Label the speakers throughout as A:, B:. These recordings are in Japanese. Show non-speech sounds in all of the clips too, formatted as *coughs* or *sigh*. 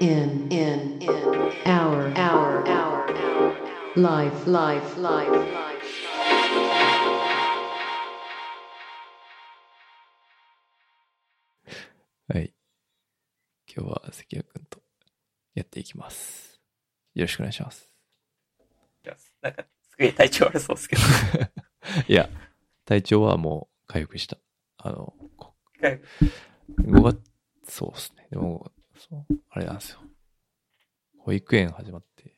A: in in in our our our life life life life
B: はい。今日は関谷くんとやっていきます。よろしくお願いします。
C: いやなんか、すげえ体調悪そうですけど。*laughs*
B: いや、体調はもう回復した。あの、こ
C: はい
B: 5月、そうですね。でも、そう、あれなんですよ。保育園始まって、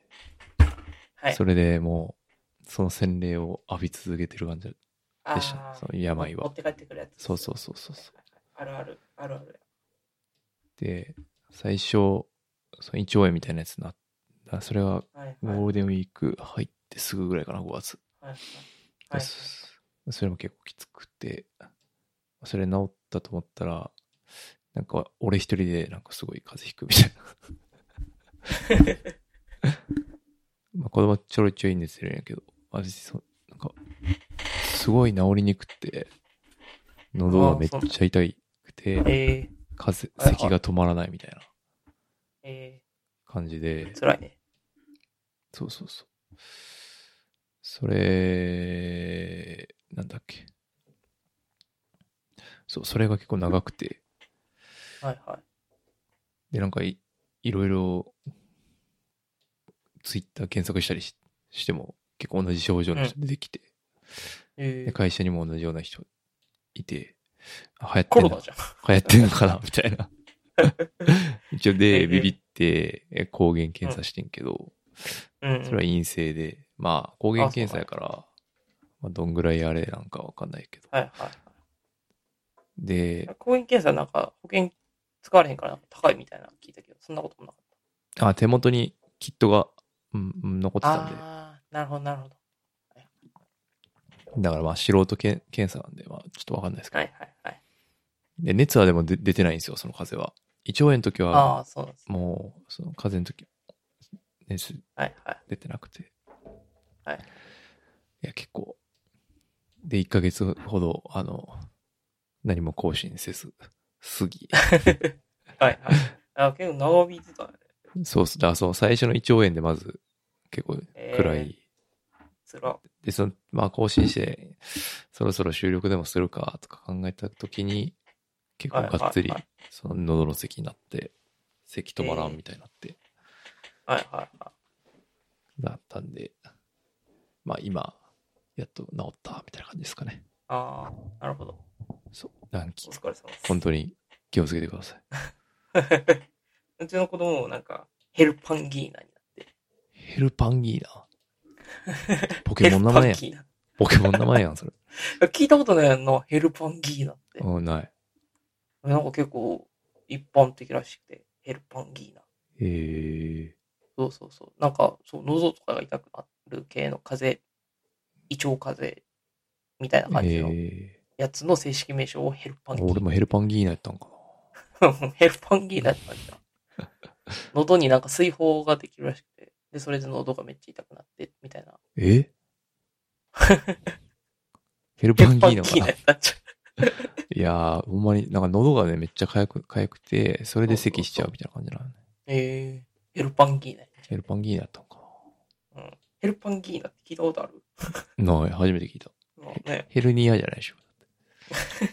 C: はい。
B: それでもう、その洗礼を浴び続けてる感じで
C: あ
B: した。
C: ー
B: その病は。
C: 持って帰ってくるやつ。
B: そうそうそうそうそう。
C: あるある、あるある。
B: で、最初、その胃腸炎みたいなやつになった。それが
C: は。
B: ゴールデンウィーク入ってすぐぐらいかな、5月。
C: はいはいはい。
B: そそれも結構きつくて、それ治ったと思ったら、なんか俺一人でなんかすごい風邪ひくみたいな。*laughs* まあ子供はちょろちょい熱出るんやけど、私そう、なんか、すごい治りにくくて、喉がめっちゃ痛くて、
C: え
B: 風、
C: はいはい
B: 咳が止まらないみたいな感じで
C: ー、、辛いね。
B: そうそうそう。それ、なんだっけ。そう、それが結構長くて、
C: はいはい。
B: で、なんかい、いろいろ、ツイッター検索したりししても、結構同じ症状の人出てきて、
C: えー、
B: で会社にも同じような人いて、あ流行ってんの。流行ってんのかな？*laughs* みたいな。*laughs* 一応
C: ええ
B: で、ビビって、え抗原検査してんけど、
C: うん。
B: それは陰性で、まあ、抗原検査やから、まあ、どんぐらいあれなんかわかんないけど。
C: はいはい。
B: で、
C: 抗原検査なんか保険使われへんから高いみたいなの聞いたけど、そんなこともなかっ
B: あ、手元にキットが、うん、うん残って
C: た。
B: たんで、
C: ああー、なるほどなるほど。
B: だからまあ、素人けん検査なんで、まあ、ちょっとわかんないですけど。
C: はいはいはい。
B: で、熱はでも出出てないんですよ、その風邪は。胃腸炎の時
C: あ
B: は、
C: あ、そうなんですね。
B: もう、その風邪の時、熱
C: はいはい。
B: 出てなくて。
C: はい。
B: いや、結構。で、1ヶ月ほど、あの、何も更新せず、過ぎ。*laughs*
C: はいはい。あ結構長引いてたね。
B: そうっす。だからそう、最初の胃腸炎でまず、結構暗い。
C: つら。
B: で、その、まあ、更新して、そろそろ収録でもするか、とか考えた時に、結構がっつりその喉の咳になって、咳止まらんみたいになって、
C: はいはいは
B: だったんで、まあ、今、やっと治った、みたいな感じですかね。
C: い。ああ、なるほど。
B: そう。短期
C: お、疲れ様です。
B: 本当に気をつけてください。*laughs*
C: うちの子供もなんか、ヘルパンギーナになって。
B: ヘルパンギーナ？ポケモンの名前やん。ポケモンの名前やん、それ。*laughs*
C: 聞いたことないやんな、ヘルパンギーナって。
B: うん、ない。
C: なんか結構一般的らしくて、ヘルパンギーナ。
B: へえ
C: そうそうそう。なんか、そう、喉とかが痛くなる系の風邪、胃腸風邪みたいな
B: ー。
C: 感じの
B: え
C: やつの正式名称をヘルパンギ
B: ー。
C: ーナ。
B: 俺もヘルパンギーナやったんか *laughs*
C: ヘルパンギーナって感じだ。*laughs* 喉になんか水泡ができるらしくて、で、それで喉がめっちゃ痛くなって、みたいな。
B: な。え？*laughs* ヘル
C: ヘ
B: パンギ
C: ルパンギー
B: ーナかな
C: ナになっちゃ
B: いやー、ほんまに、なんか喉がね、めっちゃ痒く、痒くて、それで咳しちゃうみたいな感じなのね。
C: う。えー、ヘルパンギーナ
B: ヘルパンギーナやったんか
C: う。うん。ヘルパンギーナって聞いたことある？
B: な。ない、初めて聞いた。
C: まあね。
B: ヘルニアじゃないでしょ。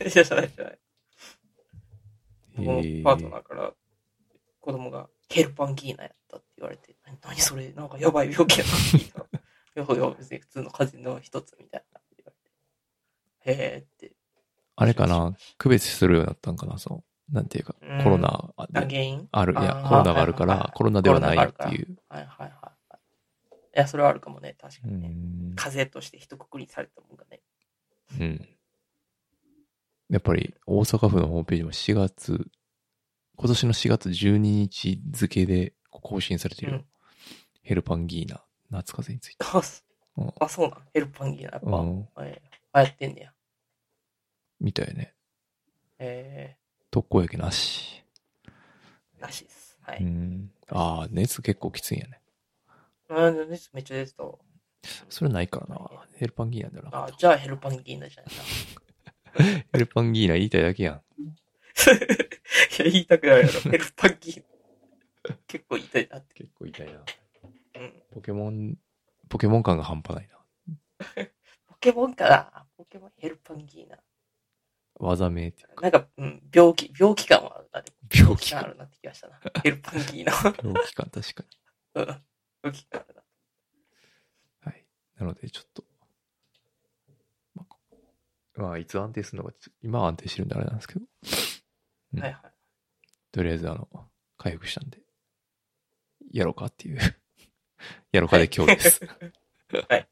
C: じゃじゃないじゃない。
B: へ
C: 僕の
B: ー
C: パートナーから子供がヘルパンギーナやったって言われて、何何それ？なんかやばい病気やなって聞いたら、*laughs* いやいや別に普通の風邪の一つみたいなって言われて、へーって。
B: あれかな、区別するようになったんかな、その、なんていうか
C: うん、
B: コロナ
C: 原因？
B: ある、いやコロナがあるからコロナではないっていう。
C: はいはいはい。いや、それはあるかもね、確か
B: う
C: にね。
B: ん。
C: 風邪として一括りされたもんがね。
B: うん。やっぱり、大阪府のホームページも4月、今年の4月12日付で更新されてるよ。
C: うん
B: ヘルパンギーナ、夏風邪について。*laughs*
C: あ、そ
B: うん
C: あそうなん？ヘルパンギーナ、やっぱ、
B: うん
C: えー流行ってんねや。
B: みたいね。
C: え
B: 特効薬なし。
C: ー、らしいです。は
B: う
C: い。
B: ん。ああ、熱結構きついんやね。
C: うん、熱めっちゃ出てたわ。
B: それないからな。ヘルパンギーナだよな
C: あ、。じゃあヘルパンギーナじゃないな。*laughs*
B: ヘルパンギーナ言いたいだけやん。*laughs*
C: いや、言いたくないやろ。ヘルパンギー結構痛いなって。
B: 結構痛いな。
C: うん。
B: ポケモン、ポケモン感が半端ないな。
C: ポケモンかなポケモンヘルパンギーナ。
B: 技名っていうか、
C: なんか、うん、病気、病気感はあるな。
B: 病気感。
C: 感あるなって気がしたな。ヘルパンギーナ。
B: 病気感確かに。
C: うん。病気感あるな。
B: はい。なので、ちょっと、まあ、いつ安定するのか、今は安定してるんであれなんですけど、うん
C: はいはい。
B: とりあえず、あの、回復したんで、やろうかっていう、*laughs* やろうかで今日です。
C: はい。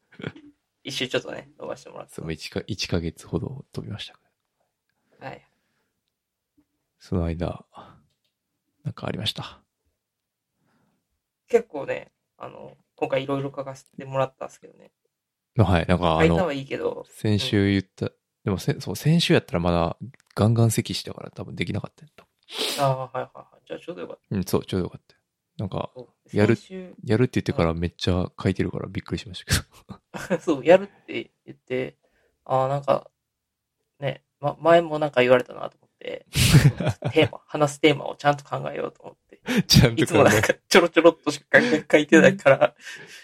C: 一周ちょっとね、伸ばしてもらって。
B: そう、1か、一ヶ月ほど飛びました。
C: はい。
B: その間、なんかありました？
C: 結構ね、あの、今回いろいろ書かせてもらったんですけどね。
B: のはい、なんかあの先週言った、でもせ、そう、先週やったらまだガンガン咳してたから多分できなかったよ多
C: ああ、はいはいはい。じゃあちょうどよかっ
B: 分うん、そう、ちょうどよかったよ。なんか、やるやるって言ってからめっちゃ書いてるからびっくりしましたけど。*laughs*
C: そう、やるって言って、ああ、なんか、ね、ま、前もなんか言われたなと思って、テーマ、話すテーマをちゃんと考えようと思って、*laughs*
B: ちゃん
C: いつもなんかちょろちょろっとしか書いてないから、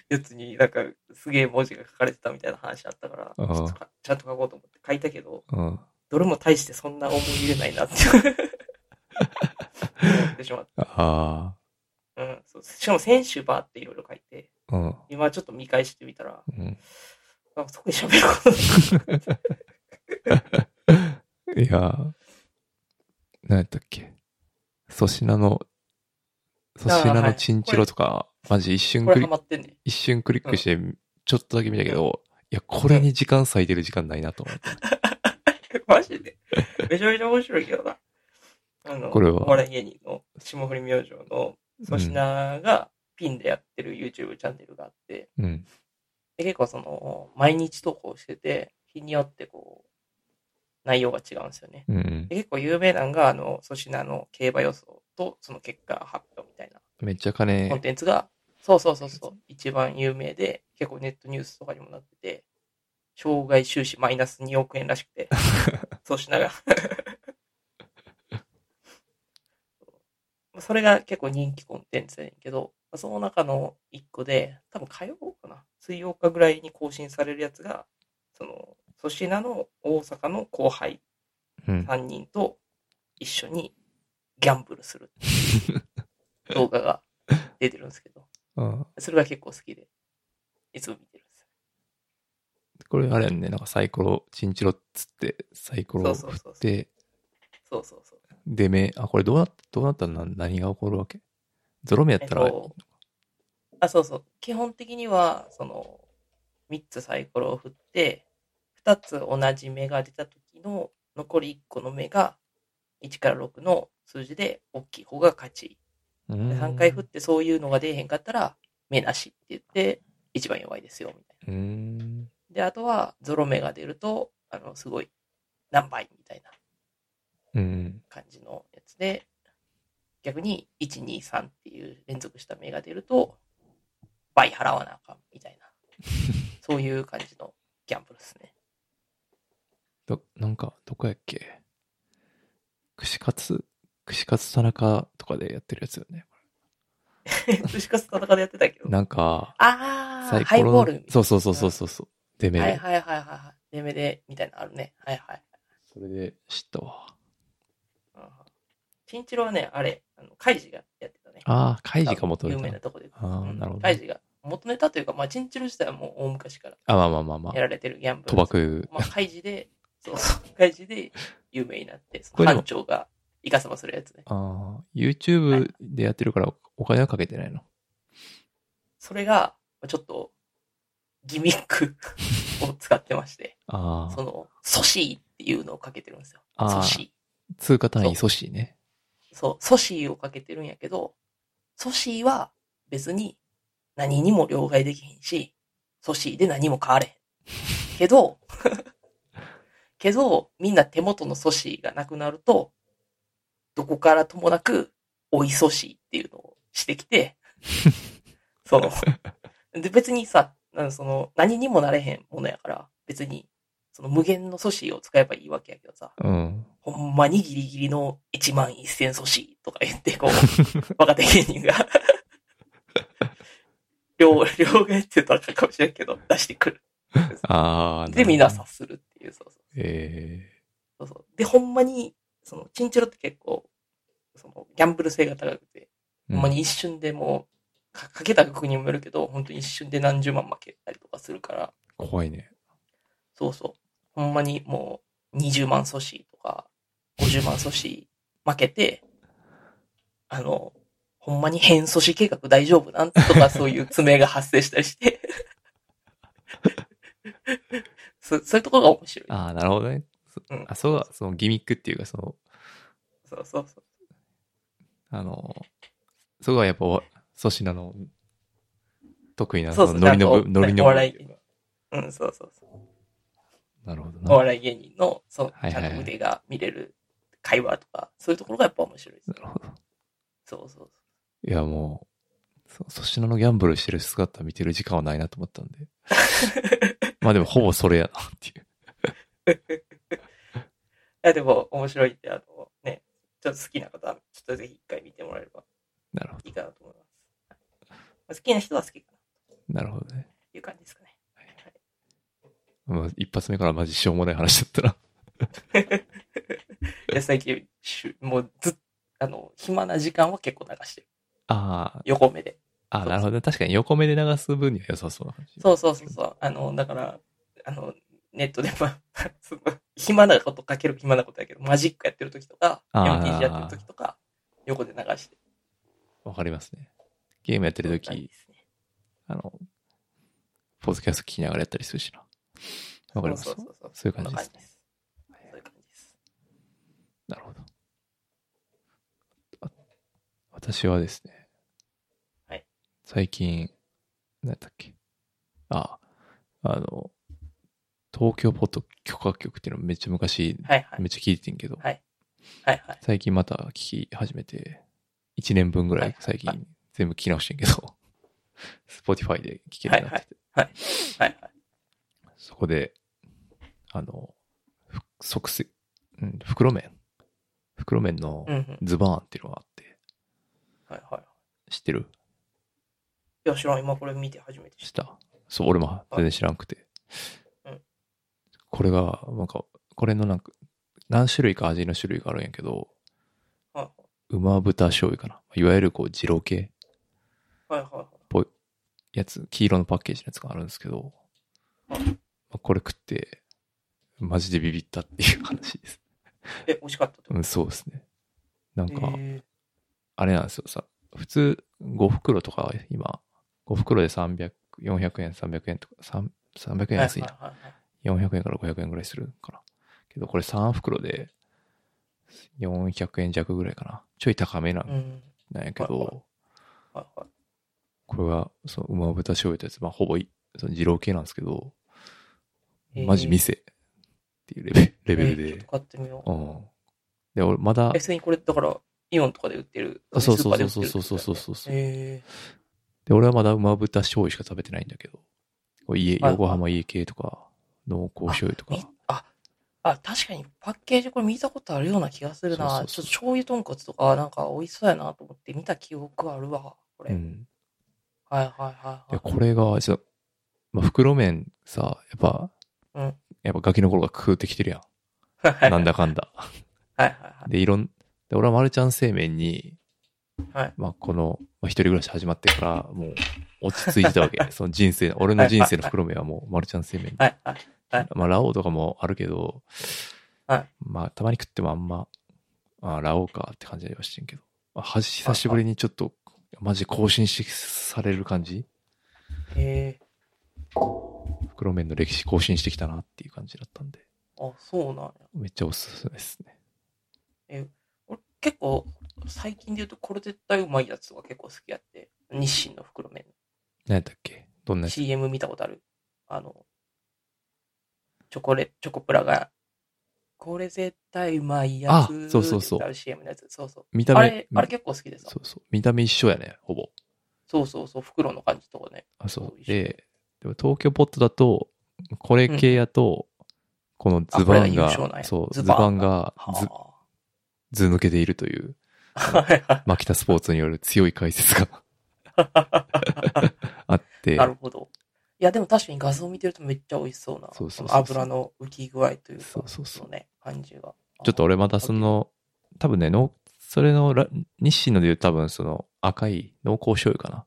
C: やつになんかすげえ文字が書かれてたみたいな話あったから、ちかちゃんと書こうと思って書いたけど、
B: うん。
C: どれも大してそんな思い入れないなって思ってしまっ *laughs*
B: あ
C: た。うん、そうしかも先週バーっていろいろ書いて。今ちょっと見返してみたら、
B: うん。
C: なんかそこで喋ることない *laughs*
B: いやー、何やったっけ？粗品の、粗品のチンチロとか、マジ一瞬
C: これ
B: クリ
C: ハマってんね。
B: 一瞬クリックして、ちょっとだけ見たけど、いや、これに時間割いてる時間ないなと思って。*laughs*
C: マジで？めちゃめちゃ面白いけどな。あの、
B: これは
C: お笑い芸人の霜降り明星の粗品がピンでやってる YouTube チャンネルがあって、
B: うん。
C: で結構その、毎日投稿してて、日によってこう、内容が違うんですよね。
B: うん
C: 結構有名なのが、あの、粗品の競馬予想と、その結果発表みたいな
B: めっちゃ
C: コン
B: 金、
C: テンツが、そうそうそうそう、一番有名で、結構ネットニュースとかにもなってて、障害収支マイナス2億円らしくて、*laughs* 粗品が。*laughs* それが結構人気コンテンツやねんけど、その中の一個で、多分火曜かな水曜かぐらいに更新されるやつが、その、粗品の大阪の後輩
B: うん。
C: 3人と一緒にギャンブルするっていう *laughs* 動画が出てるんですけど、
B: うん
C: それが結構好きで、いつも見てるんですよ。
B: これあれやんね、なんかサイコロ、チンチロっつって、サイコロを振
C: そうそうそう
B: って、
C: そうそうそう。
B: 出目、あ、これどうなっどうなったらな何が起こるわけ？ゾロ目やったら、
C: えっとあ、そうそう。基本的には、その、3つサイコロを振って、2つ同じ目が出た時の残り1個の目が1から6の数字で大きい方が勝ち。
B: うん
C: で3回振ってそういうのが出えへんかったら、目なしって言って、一番弱いですよ、みたいな。で、あとは、ゾロ目が出ると、あの、すごい、何倍みたいな
B: うん。
C: 感じのやつで、逆に、1、2、3っていう連続した目が出ると、倍払わなあかん、みたいな。*laughs* そういう感じのギャンブルですね。
B: ど、なんか、どこやっけ？串カツ、串カツ田中とかでやってるやつよね。*laughs*
C: 串カツ田中でやってたけ？ど。
B: なんか、
C: ああ、
B: サイ
C: ハイ
B: コロの
C: ボール。
B: そうそうそうそうそうそう。出目で。
C: はいはいはいはいはい。デメで、みたいなのあるね。はいはい。
B: それで知ったわ。
C: うんチンチロはね、あれ、あの、カイジがやってたね。
B: ああ、カイジが元ネタ
C: 有名な。とこで。
B: あーなるほど
C: カイジが。元ネタというか、まあ、チンチロ自体はもう大昔から
B: あ、まあまあまあまあ。
C: やられてるギャンブル。
B: 賭博。
C: まあ、カイジで、そうそう、カイジで有名になって、その班長がイカサマするやつね。
B: ああ、YouTube でやってるからお金はかけてないの？
C: それが、まあちょっと、ギミック *laughs* を使ってまして、
B: あ
C: その、ソシーっていうのをかけてるんですよ。ソシ
B: あ、通貨単位
C: そ
B: 阻止ね。
C: ー。そう、ソシーをかけてるんやけど、ソシーは別に何にも両替できへんし、ソシーで何も買われへん。けど、けど、みんな手元のソシーがなくなると、どこからともなく、おいソシーっていうのをしてきて、*laughs* その、で別にさ、その、何にもなれへんものやから、別に、その無限の素子を使えばいいわけやけどさ、
B: うん。
C: ほんまにギリギリの1万1000素子とか言って、こう、*laughs* 若手芸人が、*laughs* 両、両がやってたらあかもしれんけど、出してくる。で、みんな察するっていう、そうそう。
B: え
C: そうそう。で、ほんまに、その、チンチロって結構、その、ギャンブル性が高くて、
B: え
C: ほんまに一瞬でもう、かかけた額にもよるけど、本当に一瞬で何十万負けたりとかするから、
B: 怖いね。
C: そうそう。ほんまにもう、20万阻止とか、50万阻止負けて、*laughs* あの、ほんまに変阻止計画大丈夫なんとかそういう詰めが発生したりして。そそういうところが面白い。
B: ああ、なるほどね。そ
C: うん
B: あ、そうだ、そのギミックっていうか、その、
C: そうそうそう。
B: あの、そこはやっぱ、粗品の得意な、
C: そうそう
B: のノリの部、ノリの部
C: お笑い。うん、そうそうそう。
B: なるほど
C: お
B: な。
C: 笑い芸人の、そう、ちゃ
B: はいはいはい
C: んと腕が見れる会話とか、そういうところがやっぱ面白いです。
B: なるほど。
C: そうそう
B: いや、もう、そ粗品のギャンブルしてる姿見てる時間はないなと思ったんで。*laughs* まあでも、ほぼそれやなっていう。*laughs*
C: いや、でも面白いって、あの、ね、ちょっと好きな方は、ちょっとぜひ一回見てもらえれば
B: なるほ
C: いいかなと思います。はいまあ好きな人は好きかな
B: ど。なるほどね。
C: という感じですかね。
B: まあ、一発目からマジしょうもない話だったら。*laughs*
C: いや、最近、もうずっあの、暇な時間は結構流してる。
B: あ
C: 横目で。
B: あ、なるほどね。確かに横目で流す分には良さそうな感じ。
C: そうそうそうそう。あの、だから、あの、ネットで、まあ、*laughs* 暇なことかける暇なことやけど、マジックやってる時とか、MTG やってる時とか、横で流して。
B: わかりますね。ゲームやってる時
C: ね
B: あの、ポッドキャスト聞きながらやったりするしな。わかります？
C: そうそうそうそう。
B: そういう感じです
C: そういう感じです。
B: なるほど。あ私はですね。
C: はい。
B: 最近、何だっけ？あ、あの、東京ポッド許可局っていうのめっちゃ昔、
C: はいはい
B: めっちゃ聞いてんけど、
C: はいはいはい。
B: 最近また聞き始めて、1年分ぐら
C: はい
B: い最近
C: はい
B: 全部聞き直してんけど、*laughs* Spotify で聞けるようになってて、
C: はいはい。
B: そこで、あの、ふ即席、うん、袋麺。袋麺の
C: うんうん。
B: ズバーンっていうのがあって、
C: はいはい。
B: 知ってる？
C: いや、知らん。今これ見て初めて
B: 知っ。たたそう、俺も全然知らんくて。
C: うん
B: これが、なんか、これのなんか、何種類か味の種類があるんやけど、
C: はい
B: 馬豚醤油かな。いわゆるこう、二郎系
C: はいはいはい。
B: ぽいやつ、黄色のパッケージのやつがあるんですけど、
C: はい
B: まあこれ食って、マジでビビったっていう話です。
C: え、美味しかった
B: うん、そうですね。なん
C: と
B: か、
C: え
B: あれなんですよさ、普通5袋とか今、5袋で300、400円、300円とか、3 300
C: ー
B: 円安いな。
C: はいはいはいはい
B: 400円から500円ぐらいするかな。けどこれ3袋で400円弱ぐらいかな。ちょい高めな
C: うん。
B: なんやけど、
C: はいはい。
B: これは、その、馬豚醤油ってやつ、まあ、ほぼい、その二郎系なんですけど、
C: えー
B: マジ店っていうレベルレベルで
C: えーちょっと。買ってみよう。
B: うん。で、俺、まだ
C: え、、普通にこれ、だから、イオンとかで売ってる。
B: あそうそう
C: スーパーで売ってる
B: そうそうそうそうそう
C: え
B: で、俺はまだ馬豚醤油しか食べてないんだけど、家、
C: はい
B: 横浜家系とか、濃厚醤油とか、
C: あ、あ、確かにパッケージこれ見たことあるような気がするな。
B: そうそうそう
C: ちょっと醤油豚骨とか、なんか美味しそうやなと思って見た記憶あるわ。これ。
B: うん。
C: はいはいはい
B: で、
C: はい。
B: これが、ちょまあ、袋麺さ、やっぱ、
C: うん
B: やっぱガキの頃が食うてきてるや
C: はい
B: ん。*laughs* なんだかんだ。
C: はいはい
B: で、いろん、で、俺はマルちゃん製麺に、
C: はい。はい。
B: まあ、この、まあ、一人暮らし始まってから、もう、落ち着いてたわけ。*laughs* その人生、俺の人生の袋麺はもう、マルちゃん製麺。
C: はいはい。はい
B: まあ、ラオウとかもあるけど、
C: はい
B: まあ、たまに食ってもあんま、あラオウかって感じではしてんけど、まあ、はじ久しぶりにちょっと、マジ更新しされる感じ？
C: え
B: 袋麺の歴史更新してきたなっていう感じだったんで、
C: ー、あ、そうなんや。
B: めっちゃおすすめですね。
C: 俺結構、最近で言うとこれ絶対うまいやつとか結構好きやって。日清の袋麺。
B: 何やったっけ？どんなやつ
C: ？CM 見たことある？あの、チョコレ、チョコプラが、これ絶対うまいやつ。
B: あそうそうそう
C: CM のやつ。そうそう。
B: 見た目
C: あれ、あれ結構好きでさ。
B: そうそう。見た目一緒やね、ほぼ。
C: そうそうそう、袋の感じとかね。
B: あ、そう。で、でも東京ポットだと、これ系やと、このズ
C: あこれが
B: バンがそう、ズ
C: ズバン
B: がず
C: は
B: ず抜けているという、
C: あ。はいはい
B: マキタスポーツによる強い解説が *laughs* あって、
C: なるほど。いや、でも確かに画像を見てるとめっちゃ美味しそうな。
B: そうそうそう
C: 油の浮き具合というか、
B: そうそうそう
C: のね、感じが。
B: ちょっと俺またその、多分ね、のそれのラ日清のでいう多分その赤い濃厚醤油かな。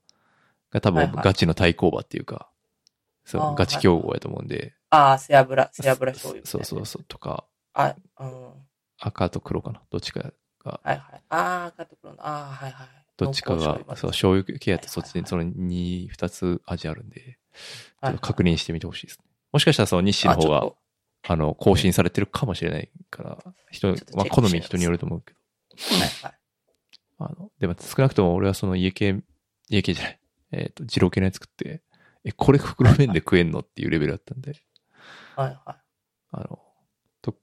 B: が多分
C: はいはい
B: ガチの対抗馬っていうか、そ
C: あー
B: のガチ競合やと思うんで、
C: ああ、背脂、背脂醤油みたいな。
B: そうそうそう、とか、
C: あ、うん。は
B: 赤と黒かな。どっちかが、
C: いはい。ああ、赤と黒の。ああ、はいはい。
B: どっちかが、そう、醤油系やったらそっちにその2、2つ味あるんで、ちょっと確認してみてほしいですね。もしかしたらその日清の方が、あの、更新されてるかもしれないから、人まあ好み人によると思うけど、
C: はいはい。
B: あの、でも少なくとも俺はその家系、家系じゃない、えっ、と、二郎系のやつ食って、え、これ袋麺で食えんのっていうレベルだったんで、
C: はいはい。
B: あの、と、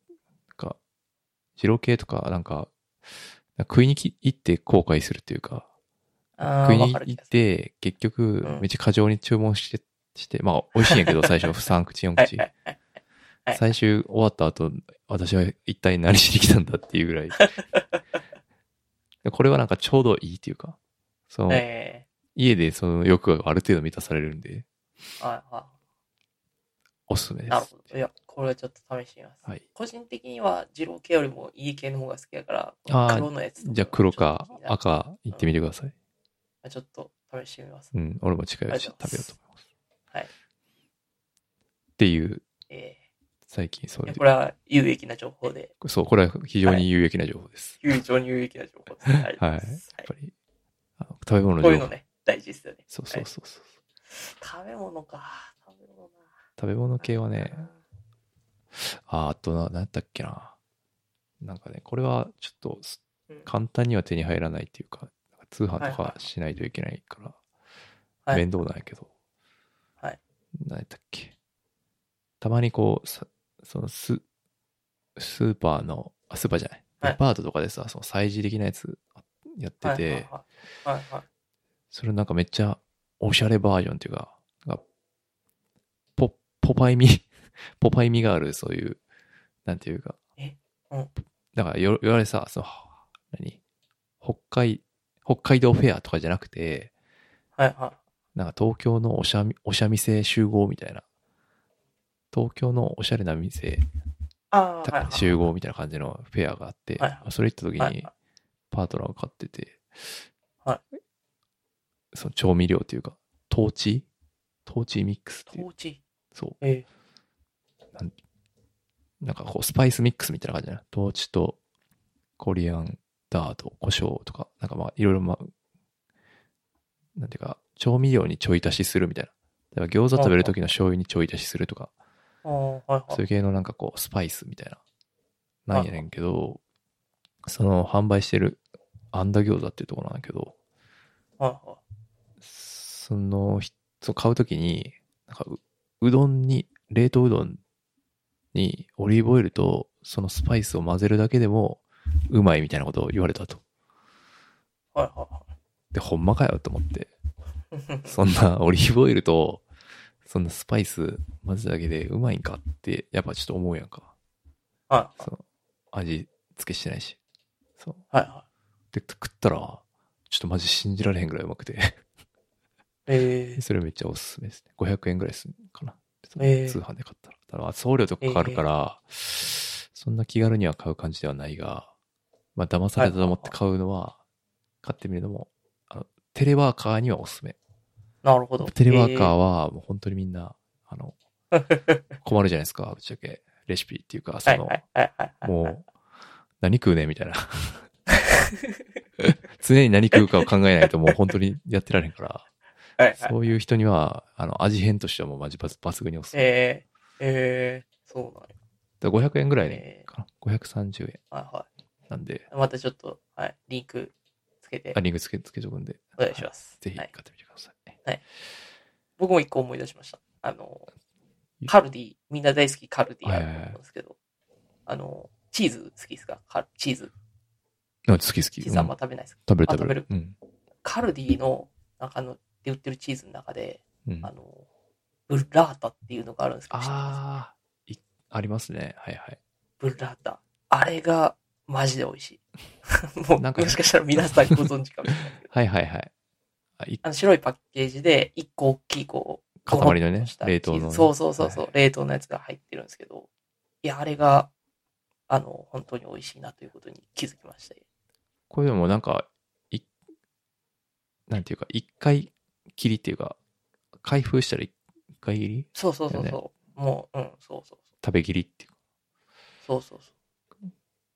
B: なんか、二郎系とか、なんか、食いにき行って後悔するっていうか、食いに。行って、結局
C: うん、
B: めっちゃ過剰に注文して、して、まあ、美味しいんやけど、*laughs* 最初、3口、4口。最終終わった後、私は一体何しに来たんだっていうぐらい。*laughs* これはなんかちょうどいいっていうか、その、
C: え
B: 家でその欲がある程度満たされるんで、
C: えはいは
B: おすすめ
C: い。
B: です
C: なるほ。ど。いや、これはちょっと試してみます。
B: はい。
C: 個人的には、二郎系よりも家系の方が好きだから、黒のやつと
B: じゃあ黒か赤行ってみてください。
C: ちょっと試してみます。
B: うん、俺も近いうち食べようと思います。
C: はい。
B: っていう、
C: え
B: 最近そ
C: えいや
B: れで
C: これは有益な情報で、
B: そう、これは非常に有益な情報です。
C: 非常に有益な情報です。ありがとうご
B: はい。やっぱり、あの食べ物の情報。
C: こういうのね、大事ですよね。
B: そうそうそうそう。
C: 食べ物か。食べ物
B: 系はね、あ、あとな、何やったっけな。なんかね、これはちょっと簡単には手に入らないっていうか、通販とかしないといけないから、
C: はい
B: 面倒なんやけど、
C: はい。
B: 何やったっけ。たまにこう、さそのス、スーパーの、あ、スーパーじゃない。
C: はい
B: デパートとかでさ、その催事的なやつやってて。それなんかめっちゃおしゃれバージョンっていうかポ、ポパイミ、*laughs* ポパイミがある、そういう、なんていうか。
C: え？うん
B: だからよ、言われさ、その、何？北海、北海道フェアとかじゃなくて、
C: はいは
B: なんか東京のおしゃみ、おしゃ店集合みたいな。東京のおしゃれな店、
C: い。ああ、はいはい。
B: 集合みたいな感じのフェアがあって、
C: はいはい
B: それ行った時にパートナーが買ってて、
C: は
B: その調味料っていうか、トーチ？トーチミックスっていう。
C: トーチ。
B: そう。
C: え
B: なんかこう、スパイスミックスみたいな感じだな。トーチと、コリアンダーと、胡椒とか、なんかまあ、いろいろまあ、なんていうか、調味料にちょい足しするみたいな。だから餃子食べる時の醤油にちょい足しするとか。そういう系のなんかこう、スパイスみたいな。なんやねんけど、その販売してる、アンダ餃子っていうところなんだけど、その、買うときに、なんかう、うどんに、冷凍うどんにオリーブオイルとそのスパイスを混ぜるだけでもうまいみたいなことを言われたと。
C: い。はいは
B: で、ほんまかよと思って。
C: いはい。
B: そんなオリーブオイルと、そんなスパイス混ぜただけでうまいんかって、やっぱちょっと思うやんか。
C: は
B: そう。味付けしてないし。そう。
C: いはいは
B: で、食ったら、ちょっとマジ信じられへんぐらいうまくて。
C: い。ええ
B: それめっちゃおすすめですね。500円ぐらいするかな。
C: えー
B: 通販で買ったら。ただ送料とかかかるから、そんな気軽には買う感じではないが、まあ騙されたと思って買うのは、買ってみるのも、あの、テレワーカーにはおすすめ。
C: なるほど。
B: テレワーカー
C: は。
B: はもう本当にみんな、あの、*laughs* 困るじゃないですか、ぶっちゃけ。レシピっていうか、その。もう、何食うねみたいな。*laughs* 常に何食うかを考えないともう本当にやってられへんから、
C: はいはい。
B: そういう人には、あの、味変としてはもうマジ抜抜群におすすめ。
C: ええええそうなんや。
B: だから500円ぐらいね
C: え、
B: かな。530円
C: はいは
B: なんで、
C: い。またちょっと、はい、リンクつけて
B: あ、リンクつけ、つけとくんで。
C: お願いします。
B: ぜひ買
C: はい
B: ってみてください。
C: 僕も一個思い出しました。あの、カルディ、みんな大好きカルディあると思うんですけど、あの、チーズ好きですか？カチーズ。
B: あ好き好き。
C: チーズあんま
B: うん
C: 食べないですか、
B: 食べる食べ
C: あ食べる。
B: るうん。
C: カルディの、なんかあの、で売ってるチーズの中で、
B: うん
C: あの、ブッラータっていうのがあるんですけど、
B: あー、いありますね。はいはい。
C: ブッラータ。あれが、マジで美味しい。*laughs* もう、
B: なんか
C: もしかしたら皆さんご存知かもしれないけど。
B: はいはいはい。あい
C: あの白いパッケージで、一個大きい、こう、
B: 塊のね冷凍のね
C: そうそうそうそう、
B: は
C: 冷凍のやつが入ってるんですけど、いや、あれが、あの、本当に美味しいなということに気づきましたよ
B: これでもなんか、い、なんていうか、一回切りっていうか、開封したら一回切り？
C: そうそうそうそう。もう、うん、そうそう
B: 食べ切りっていうか、
C: そう。そうそう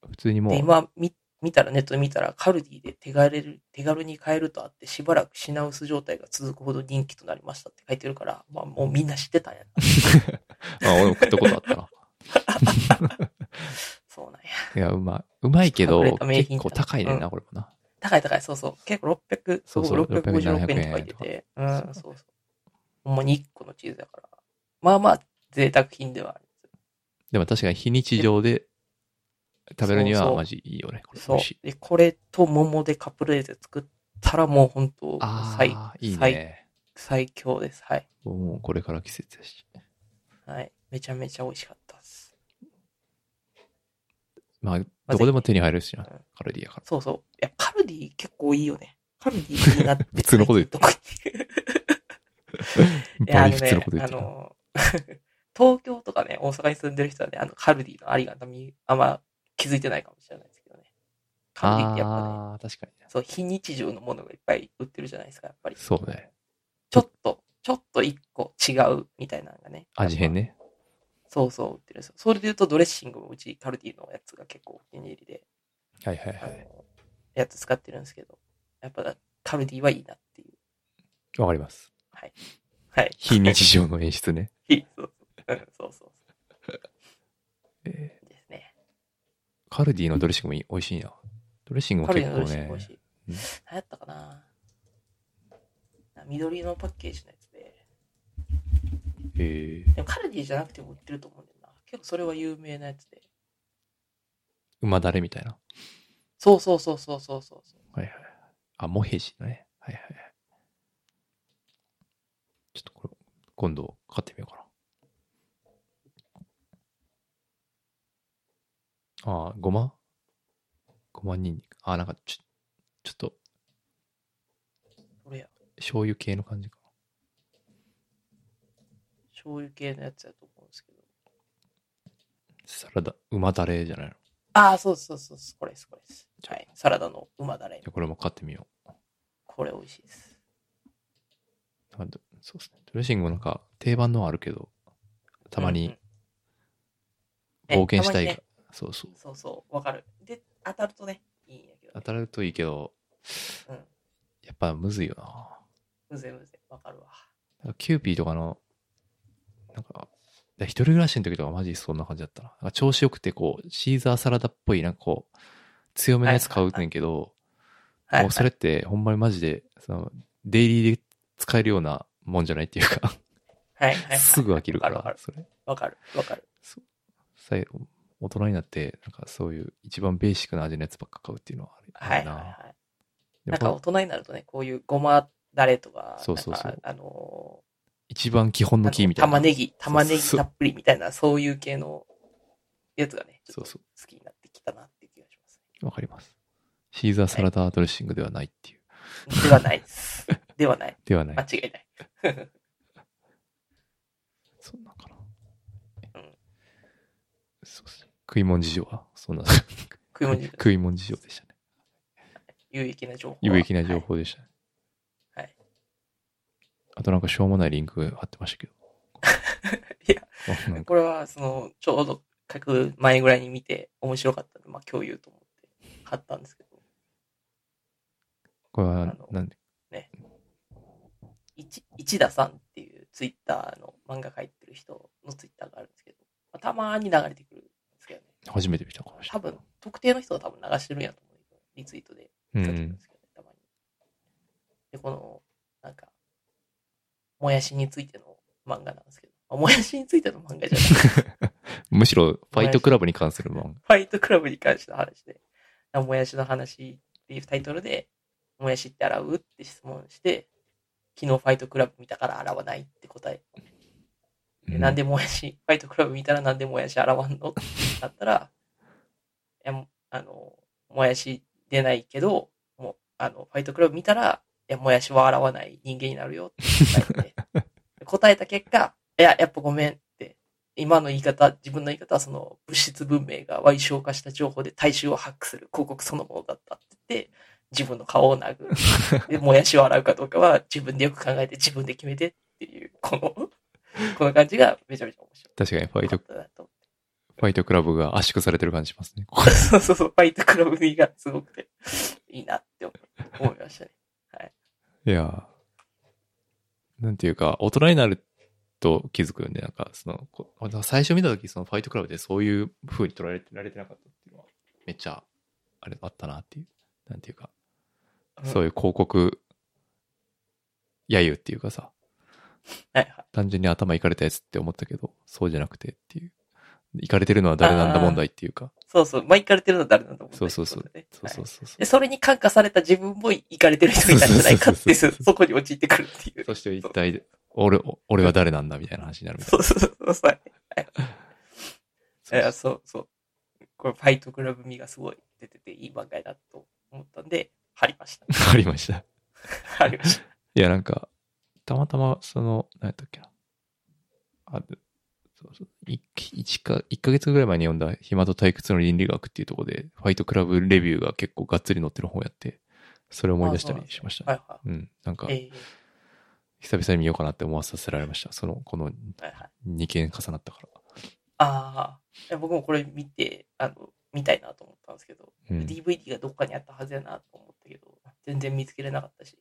C: そ
B: 普通にもう、
C: 今、見、見たら、ネットで見たら、カルディで手軽る、手軽に買えるとあって、しばらく品薄状態が続くほど人気となりましたって書いてるから、まあ、もうみんな知ってたんやな。*laughs*
B: あ、俺も食ったことあったな。*laughs*
C: そうなんや。
B: いや、うまい。うまいけど結構高いねんな、
C: うん
B: これもな。
C: 高い高い、そうそう。結構600、
B: そうそう
C: 656円
B: 600
C: って書いてて、うん、
B: そう
C: そう。ほんまに1個のチーズだから。まあまあ、贅沢品ではあるんで
B: も確かに非日常で食べるにはマジいいよね。これ
C: そう。で、これと桃でカプレーゼ作ったらもう本当最、
B: ああ、いい
C: 最、
B: ね。
C: 最強です。はい。
B: もうこれから季節だし。
C: はい。めちゃめちゃ美味しかった。
B: まあ、どこでも手に入るしな
C: うん、
B: カルディやから。
C: そうそう。いや、カルディ結構いいよね。カルディいいなって。
B: 普通のこと言って。*laughs*
C: いや、あの *laughs* 東京とかね、大阪に住んでる人はね、あの、カルディのありがたみ、あんま気づいてないかもしれないですけどね。カルディってやっぱね、
B: ああ、確かにね。
C: そう、非日常のものがいっぱい売ってるじゃないですか、やっぱり。
B: そうね。
C: ちょっと、ちょっと一個違うみたいなのがね。
B: 味変ね。
C: そうそう、売ってるんですよ。それで言うと、ドレッシングもうち、カルディのやつが結構お気に入りで、
B: はいはいはい。
C: やつ使ってるんですけど、やっぱ、カルディはいいなっていう。
B: わかります。
C: はい。
B: 非日常の演出ね。*laughs*
C: そうそう。うん、そうそう
B: え
C: そう。ですね。
B: ーカルディのドレッシングもいい美味しいな。ドレッシングも
C: カルデ
B: 結構ね
C: ィのドレッシング美味しい。
B: うん
C: 流行ったかな緑のパッケージのや。
B: えー、
C: でもカルディじゃなくても売ってると思うんだよな。結構それは有名なやつで。
B: 馬だれみたいな。
C: そうそうそうそうそうそうそう。
B: はいはい。あ、モヘジのね。はいはいはい。ちょっとこれ、今度買ってみようかな。あー、ごま？ごまにんにく。あー、なんかちょ、ちょっと、
C: これや？
B: 醤油系の感じか
C: 醤油系のやつやと思うんですけど。
B: な。サラダ、馬だれじゃないの？
C: ああ、そうそうそうそう。これです、これです。はい。サラダの馬だれ
B: じゃ。あこれも買ってみよう。
C: これ美味しいです。
B: なんでそうですね。ドレッシングもなんか定番のはあるけど、たま
C: うん
B: に
C: うん
B: 冒険したいが、
C: ねたまにね
B: そうそう。
C: そうそう、わかる。で、当たるとね、いいんやけど、ね。
B: 当たるといいけど、
C: うん。
B: やっぱむずいよな。
C: むぜむぜ、わかるわ。
B: キューピーとかの、なんか、一人暮らしの時とかマジそんな感じだったな。な調子よくてこう、シーザーサラダっぽい、なんかこう、強めのやつ買うねんけど、
C: はい、
B: もうそれってほんまにマジで、その、デイリーで使えるようなもんじゃないっていうか、
C: はい、はいはい。*laughs*
B: すぐ飽きるか
C: わかる。わかる、わかる。
B: さえ大人になって、なんかそういう一番ベーシックな味のやつばっか買うっていうのはあ
C: はい、
B: るな。
C: はい、はい。
B: でも
C: なんか大人になるとね、こういうごまだれとか、
B: そうそうそう
C: あの
B: 一番基本
C: ー
B: のキーみたいな。
C: 玉ねぎ、玉ねぎたっぷりみたいな、そういう系のやつがね、
B: そうそ
C: 好きになってきたなっていう気がします。
B: う。わかります。シーザーサラダドレッシングではないっていう。
C: ではないです。ではない。
B: ではない。
C: 間違いない。*laughs*
B: そんなんかな。
C: うん
B: そうですね。食い物事情はそんな、
C: 食い物に *laughs*
B: 食い物事情でしたね。
C: 有益な情報は。
B: 有益な情報でしたね。あとなんかしょうもないリンク貼ってましたけど。*laughs*
C: いや、これは、その、ちょうど書く前ぐらいに見て面白かったんで、まあ共有と思って買ったんですけど、
B: これはなんで、
C: 一一田さんっていうツイッターの漫画描いてる人のツイッターがあるんですけど、まあ、たまに流れてくるんですけどね。
B: 初めて見たかもしれ
C: 多分、特定の人は多分流してるんやと思うリツイートで
B: ない。うん
C: 書いてるんで。すけどね、たまに。で、この、なんか、もやしについての漫画なんですけど、あもやしについての漫画じゃない。*laughs*
B: むしろ、ファイトクラブに関するもん。
C: ファイトクラブに関しての話で、あもやしの話っていうタイトルで、もやしって洗うって質問して、昨日ファイトクラブ見たから洗わないって答え。で
B: うん
C: なんでもやし、ファイトクラブ見たらなんでもやし洗わんの？ってなったら、いや、あの、もやし出ないけど、もう、あの、ファイトクラブ見たら、いや、もやしは洗わない人間になるよって答えて、*laughs* 答えた結果、いや、やっぱごめんって、今の言い方、自分の言い方はその物質文明が歪小化した情報で大衆をハックする広告そのものだったって言って、自分の顔を殴る。*laughs* で、もやしを洗うかどうかは自分でよく考えて自分で決めてっていう、この、*laughs* この感じがめちゃめちゃ面白い。
B: 確かにファイト、ファイトクラブが圧縮されてる感じしますね。
C: そうそうそう、ファイトクラブ味がすごくて、いいなって思思いましたね。
B: いやーなんていうか、大人になると気づくよね。なんか、その、こ最初見たとき、そのファイトクラブでそういう風に捉えられてなかったっていうのは、めっちゃ、あれあったなっていう。なんていうか、そう
C: い
B: いう広告、揶揄っていうかさ。単純に頭いかれたやつって思ったけど、そうじゃなくてっていう。いかれてるのは誰なんだ問題っていうか、
C: そうそう、まあ、行かれてるのは誰なんだもん
B: そうそうそう
C: ね。
B: そうそう
C: はい
B: そうそう
C: で、それに感化された自分も行かれてる人になるんじゃないかって
B: そ
C: こに陥ってくるっていう。
B: そして一体、俺、俺は誰なんだみたいな話になるみたい
C: そうそうそうそう。*laughs* そうそう。これ、ファイトクラブ味がすごい出てていい漫画だと思ったんで、貼りました。*laughs*
B: ありました。
C: 貼りました。
B: いや、なんか、たまたま、その、何やったっけな。あ、でそうそう。一一か、一ヶ月ぐらい前に読んだ暇と退屈の倫理学っていうところで、ファイトクラブレビューが結構がっつり載ってる本やって、それを思い出したりしましたね。
C: はいは
B: うん。なんか
C: い。、え
B: 久々に見ようかなって思わさせられました。その、この
C: ーはいはい。
B: 2件重なったから。
C: ああ、僕もこれ見て、あの、見たいなと思ったんですけど、
B: うん。
C: DVD がどっかにあったはずやなと思ったけど、全然見つけれなかったし、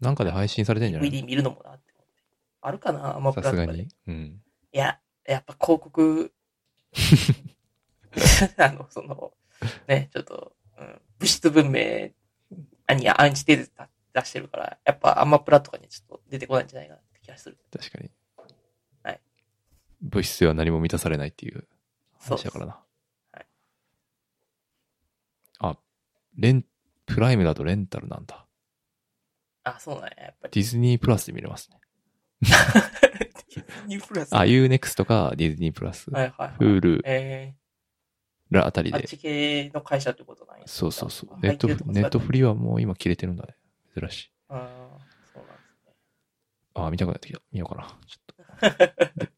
B: なんかで配信されてんじゃない
C: DVD 見るのもなって思って。あるかな？アマプラとかで。
B: さすがに。うん。
C: いや、やっぱ広告、*laughs* あの、その、ね、ちょっと、うん、物質文明にアンチテーゼ出してるから、やっぱアマプラとかにちょっと出てこないんじゃないかなって気がする。
B: 確かに。
C: はい。
B: 物質は何も満たされないっていう話だからな。
C: はい。
B: あ、レン、プライムだとレンタルなんだ。
C: あ、そうなんや、やっぱり。
B: ディズニープラスで見れますね。*laughs*
C: ディズニープラス。
B: あ、
C: はい
B: UNEXT かディズニープラス、
C: はいはい。
B: Hulu
C: え
B: らあたり
C: ー、あっ
B: で。
C: ち系の会社ってことなんや。
B: そうそうそう。
C: あ
B: ネットネットフリーはもう今切れてるんだね。珍しい。
C: あーそうなんですね。
B: あ、見たくなってきた。見ようかな。ちょっと。*laughs*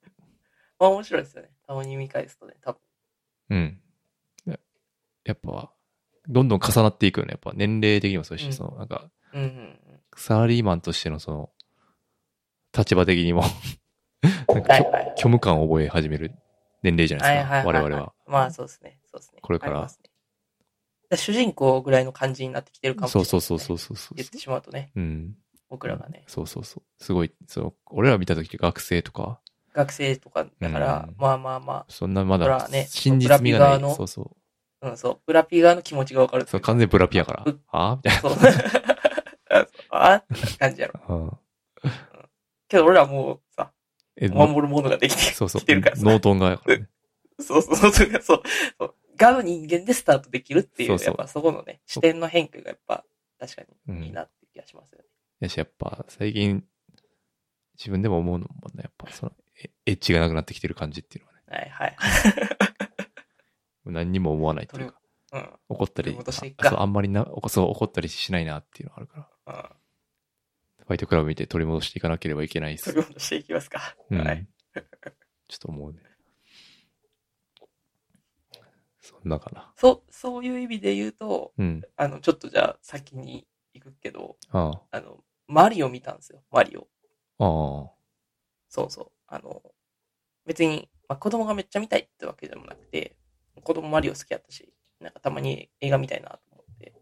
C: まあ面白いですよね。たまに見返すとね、多分。
B: うん。ややっぱ、どんどん重なっていくよね。やっぱ年齢的にもそうだし、
C: うん
B: その、なんか、
C: うんうんうん。
B: サラリーマンとしてのその、立場的にも *laughs* なんか
C: はいはい。
B: 虚無感を覚え始める年齢じゃないですか、
C: はいはいはいはい
B: 我々は。
C: まあそうですね。そうですね。
B: これから
C: ねで主人公ぐらいの感じになってきてるかもしれない、
B: そうそうそうそうそうそう
C: 言ってしまうとね、
B: うん。
C: 僕らがね、
B: そうそうそう。すごい、その、俺ら見た時学生とか、
C: 学生とかだから、
B: うん
C: まあまあま
B: そんなまだ
C: ね
B: 真実味がない。そうそう。
C: あ、うん、そう、ブラピ側の気持ちがわかる
B: そう、完全にブラピやから
C: う。
B: あ？みたい
C: そう。*laughs* ああ？って感じやろ。
B: な。うん。
C: けど俺らもうさ、
B: え、*laughs*
C: 守るものができて
B: そうそう
C: きてるから。さ
B: ノートン側やからね。
C: そうそうそうそう。がの人間でスタートできるっていう、
B: そうそう
C: やっぱそこのね、視点の変化がやっぱ、確か
B: うん
C: にいいなって気がしますよね。
B: やし、やっぱ、最近、自分でも思うのもね、やっぱ、その、エエッジがなくなってきてる感じっていうのはね、
C: はいはい。
B: 何にも思わないというか、
C: うん。
B: 怒ったり、ああんまりな、そう、怒ったりしないなっていうのがあるから、
C: うん。
B: ファイトクラブ見て取り戻していかなければいけないです
C: 取。り戻していきますか。
B: うん。
C: はい。*laughs*
B: ちょっと思うね。そんなかな。
C: そう、そういう意味で言うと、
B: うん。
C: あの、ちょっとじゃあ先に行くけど、
B: あ
C: あの、マリオ見たんですよ、マリオ。
B: あ。ああ。
C: そうそう。あの、別に、まあ、子供がめっちゃ見たいってわけでもなくて、子供マリオ好きやったし、なんかたまに映画見たいなと思って、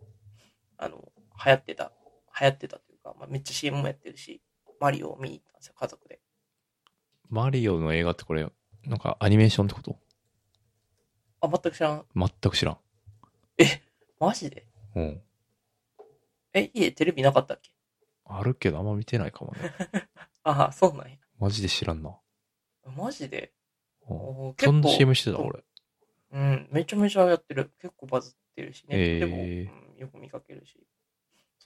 C: あの、流行ってた、流行ってたか、まあ、めっちゃ CM もやってるし、マリオを見に行ったんですよ、家族で。
B: マリオの映画ってこれ、なんかアニメーションってこと？
C: あ、全く知らん。
B: 全く知らん。
C: マジで？
B: うん。
C: え、家テレビなかったっけ？
B: あるけどあんま見てないかもね。
C: あ *laughs* あ、そうなんや。
B: マジで知らんな。
C: マジで？
B: そんな CM してた？俺。
C: うん、めちゃめちゃやってる。結構バズってるしね。
B: えー
C: でも、うん、よく見かけるし。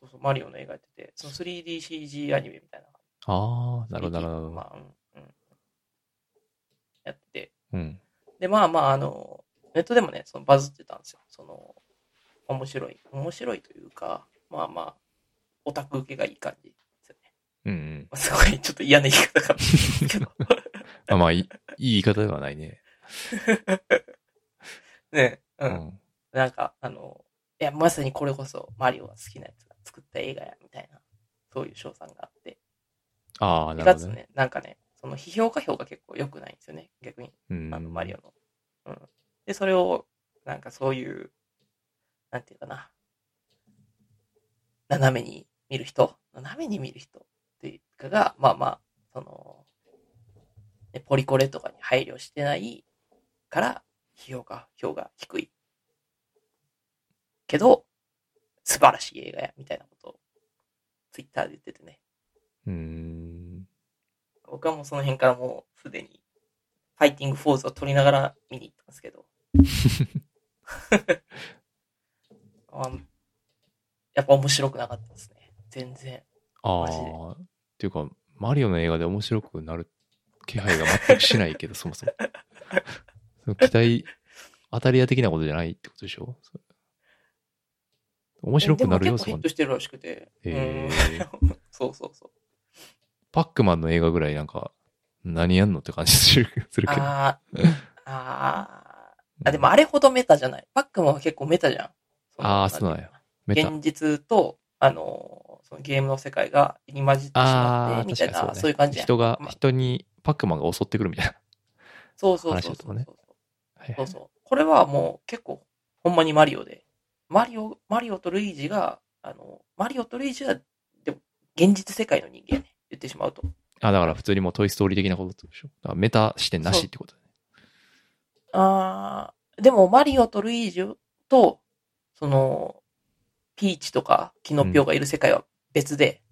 C: そうそう、マリオの映画やってて、その 3DCG アニメみたいな。
B: ああ、なるほど、なるほど。
C: まあ、うん、うん。やってて。
B: うん。
C: で、まあまあ、あの、ネットでもね、そのバズってたんですよ。その、面白い。面白いというか、まあまあ、オタク受けがいい感じですよね。
B: うんうん。
C: まあすごいちょっと嫌な言い方かもしれないけど。*laughs*
B: あまあ、いいいい言い方ではないね。*laughs*
C: ね、う。
B: うんん。
C: なんか、あの、いや、まさにこれこそマリオが好きなやつが作った映画や、みたいな、そういう賞賛があって。
B: ああ、
C: で
B: なるほどね。
C: ね、なんかね、その批評家評が結構良くないんですよね、逆に。
B: うん。
C: あの、マリオの。うん。で、それを、なんかそういう、なんていうかな、斜めに見る人、斜めに見る人っていうかが、まあまあ、その、ねポリコレとかに配慮してないから、批評が、評が低い。けど、素晴らしい映画や、みたいなことを、ツイッターで言っててね。
B: うーん。
C: 僕はもうその辺からもうすでに、ファイティングフォーズを撮りながら見に行ったんですけど。*laughs* あやっぱ面白くなかったですね。全然。
B: ああ。っていうか、マリオの映画で面白くなる気配が全くしないけど、そもそも。*laughs* その期待、当たり屋的なことじゃないってことでしょ？面白くなる要素
C: もヒットしてるらしくて。
B: へ
C: うん *laughs* そうそうそう。
B: パックマンの映画ぐらいなんか、何やんのって感じするけど。
C: あーあー。あ、でもあれほどメタじゃない。パックマンは結構メタじゃん。
B: あーそうなんや。メタ。
C: 現実と、あの、そのゲームの世界が入り混じってしま
B: ああ、
C: って、みたいな、
B: そうね。
C: そういう感じ
B: 人が
C: ま、あ
B: 人にパックマンが襲ってくるみたいな。
C: そうそうそうそう
B: 話だとねはい
C: そうそう。これはもう結構、ほんまにマリオで。マリオ、マリオとルイージが、あの、マリオとルイージは、でも、現実世界の人間やね。言ってしまうと。
B: あ、だから普通にもうトイストーリー的なことでしょ。だからメタ視点なしってことだね。
C: あー、でもマリオとルイージと、その、ピーチとかキノピオがいる世界は別で、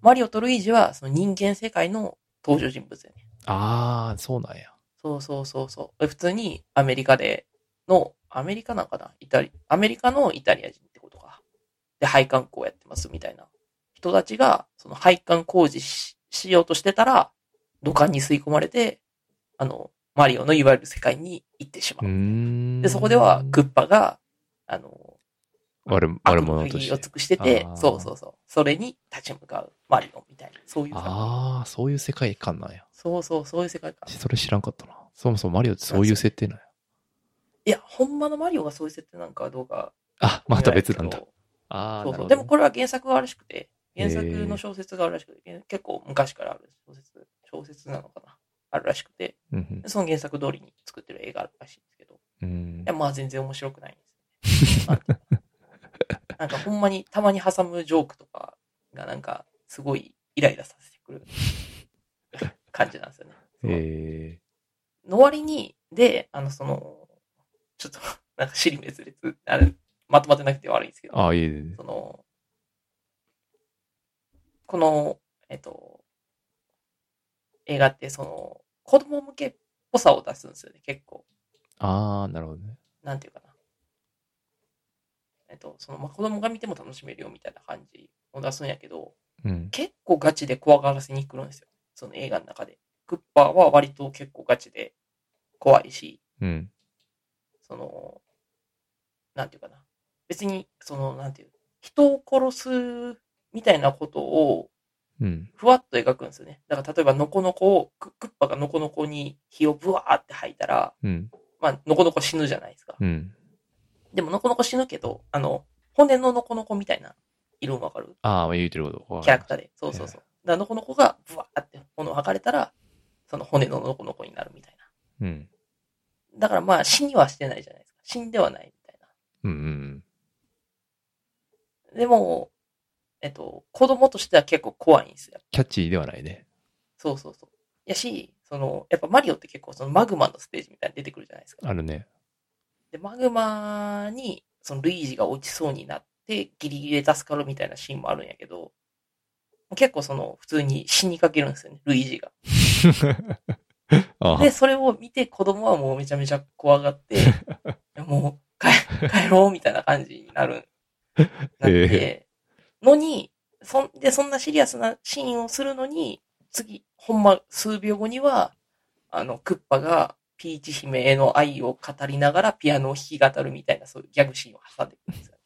C: マリオとルイージはその人間世界の登場人物やね。
B: ああ、そうなんや。
C: そうそうそうそう。普通にアメリカでの、アメリカなんかな？イタリ、アメリカのイタリア人ってことか。で、配管工やってますみたいな人たちが、その配管工事ししようとしてたら、土管に吸い込まれて、あの、マリオのいわゆる世界に行ってしま
B: うー
C: う。
B: ん。
C: で、そこでは、クッパが、あの、
B: 悪、悪
C: 悪
B: 者として。
C: 者を尽くしててそうそうそう。それに立ち向かうマリオみたいな、そういう。
B: ああ、そういう世界観なんや。
C: そうそう、そういう世界観。
B: それ知らんかったな。そもそもマリオってそういう設定なんや。
C: いや、ほんまのマリオがそういう設定なんかどうか。
B: あ、また別なんだああ、
C: そうそう。でもこれは原作があるらしくて、原作の小説があるらしくて、結構昔からある小説、小説なのかなあるらしくて、
B: うん
C: その原作通りに作ってる映画あるらしいんですけど、
B: うん。
C: まあ全然面白くないんですよね。*laughs* なんかほんまにたまに挟むジョークとかがなんかすごいイライラさせてくる感じなんですよね。
B: え
C: の割に、で、あの、その、ちょっと、*laughs* なんか尻滅裂、あれ、まとまってなくて悪いんですけど、
B: ー、ああ、いいいい
C: その、この、えっと、映画って、その、子供向けっぽさを出すんですよね、結構。
B: ああ、なるほどね。
C: なんていうかな。えっと、その、まあ、子供が見ても楽しめるよみたいな感じを出すんやけど、
B: うん。
C: 結構ガチで怖がらせに来るんですよ。その映画の中で。クッパーは割と結構ガチで怖いし、
B: うん。
C: その、なんていうかな。別に、その、なんていう、人を殺すみたいなことを
B: うん。
C: ふわっと描くんですよね。だから例えばノコノコを、ククッパがノコノコに火をブワーって吐いたら、
B: うん。
C: まあ、ノコノコ死ぬじゃないですか。
B: うん。
C: でもノコノコ死ぬけど、あの、骨のノコノコみたいな色わかる？
B: ああ、言うてること。
C: キャラクターで。そうそうそう。だからノコノコがブワーって炎を吐かれたら、その骨のノコノコになるみたいな。
B: うん。
C: だからまあ死にはしてないじゃないですか。死んではないみたいな。
B: うんうん
C: でも、えっと、子供としては結構怖いんですよ。
B: キャッチーではないね。
C: そうそうそう。やし、その、やっぱマリオって結構そのマグマのステージみたいに出てくるじゃないですか。
B: あるね。
C: で、マグマに、そのルイージが落ちそうになって、ギリギリで助かるみたいなシーンもあるんやけど、結構その、普通に死にかけるんですよね、ルイージが。*laughs* で、それを見て子供はもうめちゃめちゃ怖がって、*laughs* もう帰、*laughs* 帰ろうみたいな感じになる。なって、のに、そんで、そんなシリアスなシーンをするのに、次、ほんま数秒後には、あの、クッパがピーチ姫への愛を語りながらピアノを弾き語るみたいなそういうギャグシーンを挟んでくるんですよ。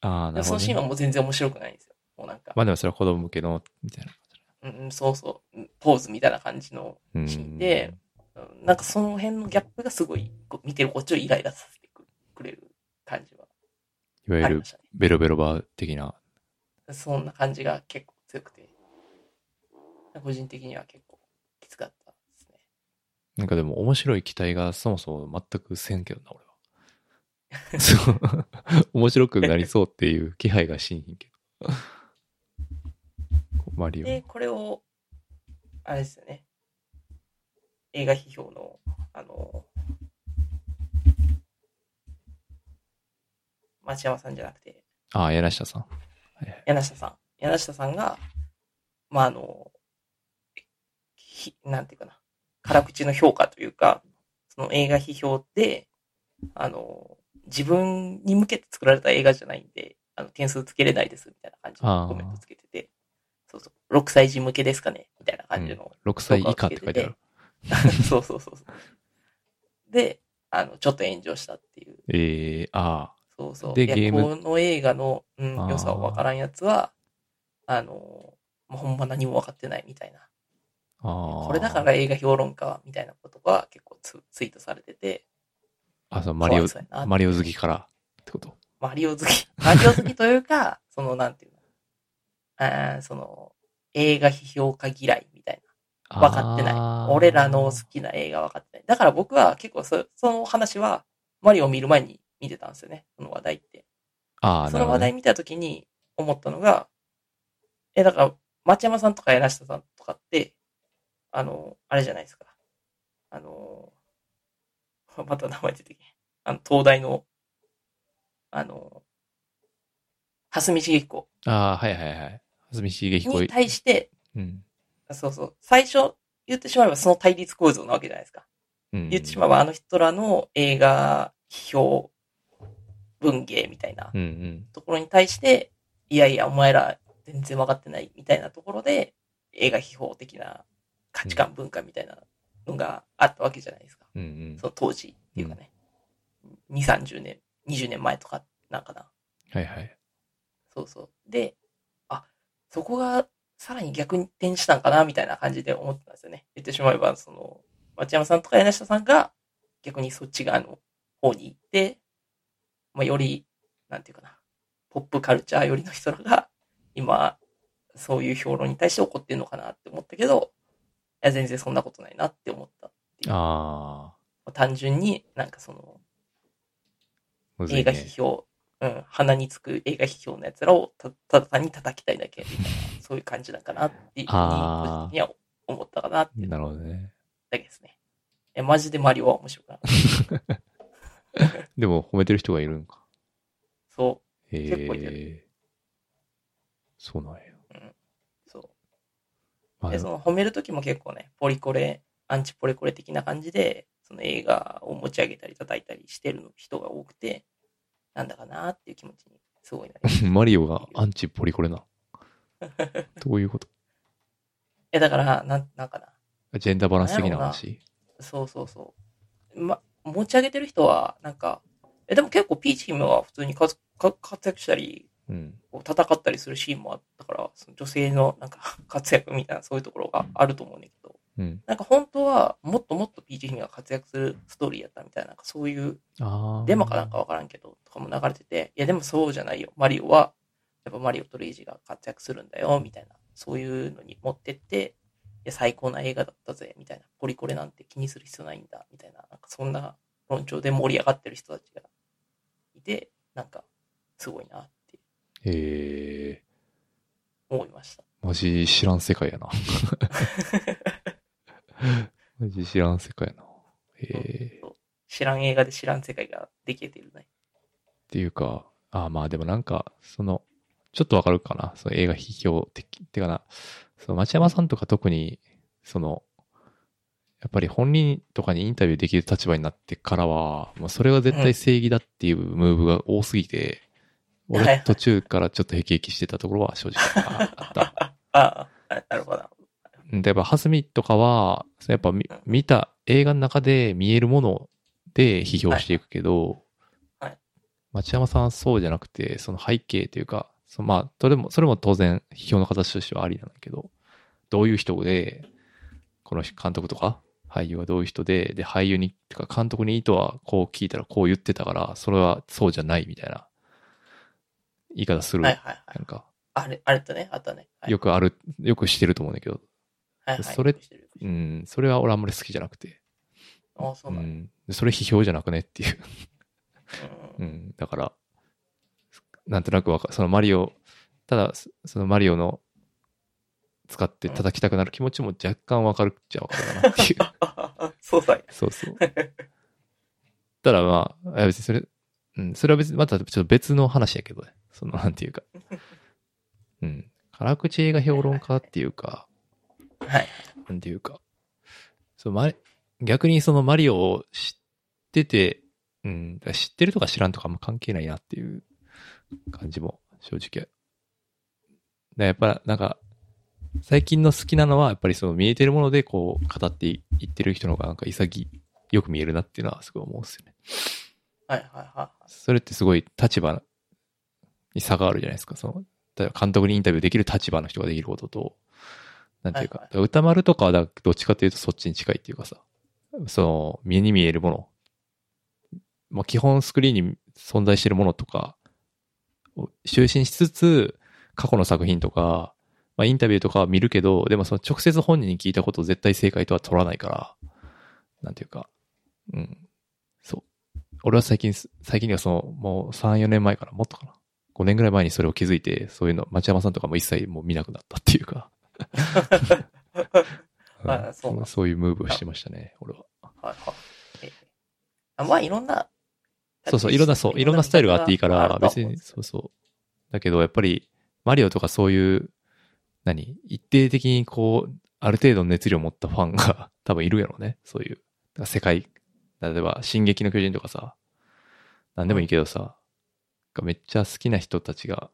B: ああ、なるほど、
C: でそのシーンは
B: ね。
C: もう全然面白くないんですよ。もうなんか、
B: まあでもそれは子供向けの、みたいな
C: うんうん、そうそう、うんポーズみたいな感じの。シーンで、うんなんかその辺のギャップがすごい、見てるこっちをイライラさせてくくれる感じはい
B: わゆる。ベロベロバー的な。
C: そんな感じが結構強くて、個人的には結構きつかったですね。
B: なんかでも面白い期待がそもそも全くせんけどな、俺は。*laughs* そう。面白くなりそうっていう気配がしんひんけど。マリオ。
C: で、これを、あれですよね。映画批評の、あの、町山さんじゃなくて、
B: ああ、柳下さん。
C: 柳下さん。柳下さんが、まあ、あの、ひなんていうかな、辛口の評価というか、その映画批評で、あの、自分に向けて作られた映画じゃないんで、あの、点数つけれないです、みたいな感じ
B: あー
C: のコメントつけてて、そうそう、6歳児向けですかね、みたいな感じの、
B: 6歳以下って書いてある。*laughs*
C: そうそうそうそう。で、あの、ちょっと炎上したっていう。
B: ええあ
C: そうそう。
B: でゲーム
C: この映画の、うん
B: あ、ー
C: 良さをわからんやつは、あの、もうほんま何も分かってないみたいな。
B: あ。ああ。
C: これだから映画評論家みたいなことが結構ツツイートされてて、
B: あ、そう、マリオマリオ好きからってこと？
C: マリオ好き。マリオ好きというか、その、なんていうの？あーその、映画批評家嫌いみたいな。分かってない俺らの好きな映画分かってない。だから僕は結構そその話は、マリオを見る前に見てたんですよね。その話題って。
B: ああ、
C: そ。の話題見たときに思ったのが、え、だから、町山さんとか柳下さんとかって、あの、あれじゃないですか。あの、*laughs* また名前出てけ。あの、東大の、あの、蓮見茂彦
B: ああ、はいはいはい。蓮見茂彦。
C: に対して、
B: うん。
C: そうそう、最初言ってしまえばその対立構造なわけじゃないですか。
B: うん。
C: 言ってしまえばあの人らの映画批評文芸みたいな
B: うんうん。
C: ところに対して、いやいや、お前ら全然分かってないみたいなところで、映画批評的な価値観文化みたいなのがあったわけじゃないですか。
B: うんうん。
C: その当時っていうかね。2、30年、20年前とかなんかな。
B: はいはい。
C: そうそう。で、あ、そこがさらに逆に転したんかなみたいな感じで思ってたんですよね。言ってしまえば、その、町山さんとか柳下さんが逆にそっち側の方に行って、まあ、より、なんていうかな、ポップカルチャー寄りの人らが、今、そういう評論に対して怒ってるのかなって思ったけど、いや、全然そんなことないなって思ったっていう。
B: あ
C: 単純になんかその、映画
B: ね。
C: 批評、うん、鼻につく映画批評のやつらをたただ単に叩きたいだけみたいな、*laughs* そういう感じなんかなっていうふうに、には思ったかなっていう
B: なるほどね。
C: だけですね。え、マジでマリオは面白くなかった。*laughs*
B: でも褒めてる人がいるんか。
C: そ
B: へ
C: 結構い。
B: そうなんや。
C: う、うん、そう。
B: で
C: その褒めるときも結構ね、ポリコレ、アンチポリコレ的な感じで、その映画を持ち上げたり叩いたりしてる人が多くて、なんだかなっていう気持ちにすごいなり。*laughs*
B: マリオがアンチポリコレな。*laughs* どういうこと？
C: え、だから、なん、なんかな。
B: ジェンダーバランス的な話？
C: そうそうそう。ま、持ち上げてる人は、なんか、え、でも結構ピーチ姫は普通に活か活躍したり、
B: うん。
C: 戦ったりするシーンもあったから、その女性のなんか *laughs* 活躍みたいなそういうところがあると思うんだけど、
B: うん。
C: なんか本当はもっともっとピーチ姫が活躍するストーリーやったみたいな、なんかそういう。デマかなんかわからんけど、とかも流れてて、いやでもそうじゃないよ。マリオは、やっぱマリオとレイジが活躍するんだよ、みたいな、そういうのに持ってって、いや最高な映画だったぜ、みたいな。ポリコレなんて気にする必要ないんだ、みたいな。なんかそんな論調で盛り上がってる人たちがいて、なんか、すごいなって
B: へえ。
C: 思いました。
B: マジ知らん世界やな。*laughs* *laughs* マジ知らん世界やな。へえ。
C: 知らん映画で知らん世界ができてるね。
B: っていうか、ああまあでもなんか、その、ちょっとわかるかな。その映画批評的、ってかな、その町山さんとか特に、その、やっぱり本人とかにインタビューできる立場になってからは、もうそれが絶対正義だっていうムーブが多すぎて、
C: はいはい
B: 俺途中からちょっと辟易してたところは正直ああった。*laughs*
C: ああ、なるほど。
B: で、やっぱ、ハスミとかは、やっぱ見た映画の中で見えるもので批評していくけど、
C: はいはい
B: 町山さんはそうじゃなくて、その背景というか、そのまあ、それも、それも当然批評の形としてはありなんだけど、どういう人で、この監督とか俳優はどういう人で、で、俳優に、てか監督に意図はこう聞いたらこう言ってたから、それはそうじゃないみたいな言い方する。
C: はいはいはい。
B: なんか、
C: あれ、あれとね、あったね。はい、
B: よくある、よくしてると思うんだけど、
C: はいはい、
B: それうん、それは俺あんまり好きじゃなくて、
C: ああ、そうなんだ。
B: ん、でそれ批評じゃなくねっていう。
C: うん
B: うん、だから、なんとなくわかそのマリオ、ただ、そそのマリオの使って叩きたくなる気持ちも若干わかるっちゃわかるかなっていう。
C: あ *laughs* そうだよ。
B: そうそう。ただまあ、別にそれ、うん、それは別にまたちょっと別の話やけどね。その、なんていうか。うん。辛口映画評論家っていうか、
C: はい。
B: なんていうか、そう、マリ逆にそのマリオを知ってて、うん、知ってるとか知らんとかあんま関係ないなっていう感じも正直。でやっぱなんか、最近の好きなのはやっぱりその見えてるものでこう語っていってる人の方がなんか潔よく見えるなっていうのはすごい思うんですよね。
C: はいはいは
B: それってすごい立場に差があるじゃないですか。その、例えば監督にインタビューできる立場の人ができることと、なんていうか、
C: はい
B: だから歌丸とかはだどっちかというとそっちに近いっていうかさ、その、目に見えるもの、まあ、基本スクリーンに存在してるものとかを就寝しつつ、過去の作品とか、まあ、インタビューとかは見るけど、でもその直接本人に聞いたことを絶対正解とは取らないから、なんていうか、うん。そう。俺は最近、最近にはその、もう3、4年前からもっとかな。5年ぐらい前にそれを気づいて、そういうの、町山さんとかも一切もう見なくなったっていうか。*laughs*
C: あそうなんだ
B: そういうムーブをしてましたね、俺は。
C: はいはい。ええあまあ、いろんな、
B: そうそう、いろんな、そう、いろんなスタイルがあっていいから、
C: あるとは
B: 別に、
C: 思うんです
B: そうそう。だけど、やっぱり、マリオとかそういう、何一定的にこう、ある程度の熱量を持ったファンが *laughs* 多分いるやろうね。そういう。だから世界、例えば、進撃の巨人とかさ、なんでもいいけどさ、がめっちゃ好きな人たちが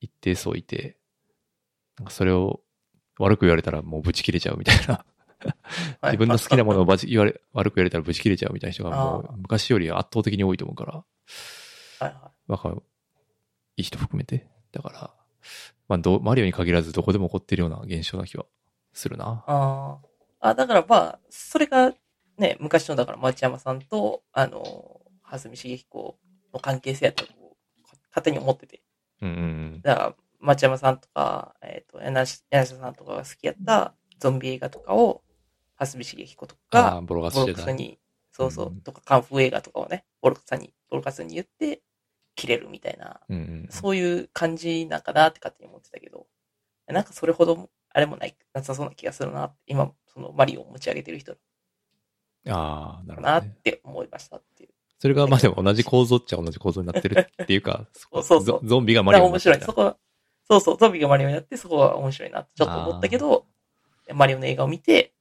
B: 一定数いて、なんかそれを悪く言われたらもうブチ切れちゃうみたいな。
C: はい
B: 自分の好きなものをばち言われ、悪く言われたらブチ切れちゃうみたいな人がも
C: あ
B: う昔より圧倒的に多いと思うから、
C: はいは
B: わかる。いい人含めて。だから、まあどう、マリオに限らずどこでも起こってるような現象な気はするな。
C: ああ。あ、だからまあ、それがね、昔のだから町山さんと、あの、蓮見茂彦の関係性やったと、勝手に思ってて。
B: うんうん
C: だから、町山さんとか、えっ、と、柳下柳下さんとかが好きやったゾンビ映画とかを、蓮見茂彦とか
B: あ、、ボロ
C: カスに、そうそう、
B: うん
C: とか、カンフー映画とかをね、ボロカスに、ボロカスに言って、切れるみたいな、
B: うんうん。
C: そういう感じなんかなって勝手に思ってたけど、なんかそれほど、あれもない、なさそうな気がするなって、今、そのマリオを持ち上げてる人
B: ああ、なる
C: だなっ
B: ほどね。
C: て思いましたっていう。
B: それがまあでも同じ構造っちゃ同じ構造になってるっていうか、*laughs*
C: そうそう
B: ゾゾンビがマ
C: だ
B: リオ。になってる
C: そこは、そうそう、ゾンビがマリオになって、そこは面白いなってちょっと思ったけど、マリオの映画を見て、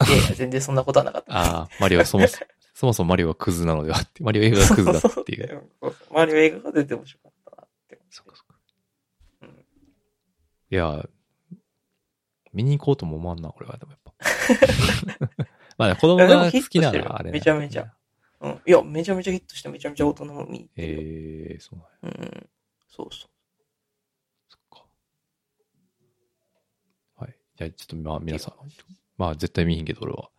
C: *laughs* いやいや、全然そんなことはなかった。
B: ああ、マリオはそもそも、*laughs* そもそもマリオはクズなのではって、マリオ映画がクズだっていう。
C: そうそうそうマリオ映画が全然面白かったなって思って。
B: そっかそっか。
C: うん
B: いや、見に行こうとも思わんな、これは。でもやっぱ。*laughs* まあね、子供が好きなら、あれね。
C: めちゃめちゃ。うん。いや、めちゃめちゃヒットして、めちゃめちゃ大人も見に行って
B: ええー、そうなんや。
C: うん。そうそう。
B: そっか。はい。じゃあ、ちょっとまあ、皆さん、まあ、絶対見ひんけど、俺は。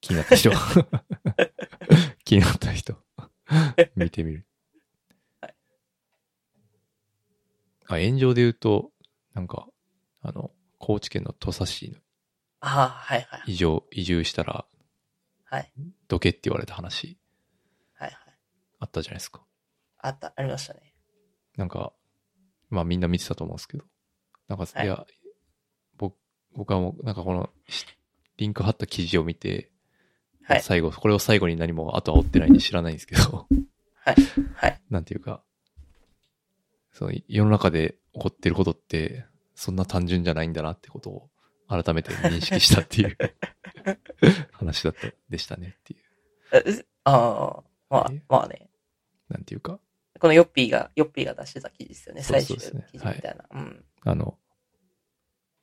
B: 気になった人は。*laughs* 気になった人、見てみる。*laughs*
C: はい
B: あ、炎上で言うと、なんか、あの、高知県の土佐市に
C: ああ、はいはい。
B: 移住、移住したら、
C: はい。
B: どけって言われた話、
C: はいはい。
B: あったじゃないですか。
C: あった、ありましたね。
B: なんか、まあみんな見てたと思うんですけど、なんか、
C: はい
B: い、や、僕、僕はもう、なんかこの、しリンク貼った記事を見て、
C: はい。
B: 最後、これを最後に何も後は追ってないんで知らないんですけど、
C: はい。はい。
B: なんていうか、その世の中で起こってることって、そんな単純じゃないんだなってことを改めて認識したっていう *laughs* 話だった、でしたねっていう。
C: えああ、まあ
B: え、
C: まあね。
B: なんていうか、
C: このヨッピーが、ヨッピーが出してた記事ですよね。最終
B: そうですね
C: 記事みたいな。うん。
B: あの、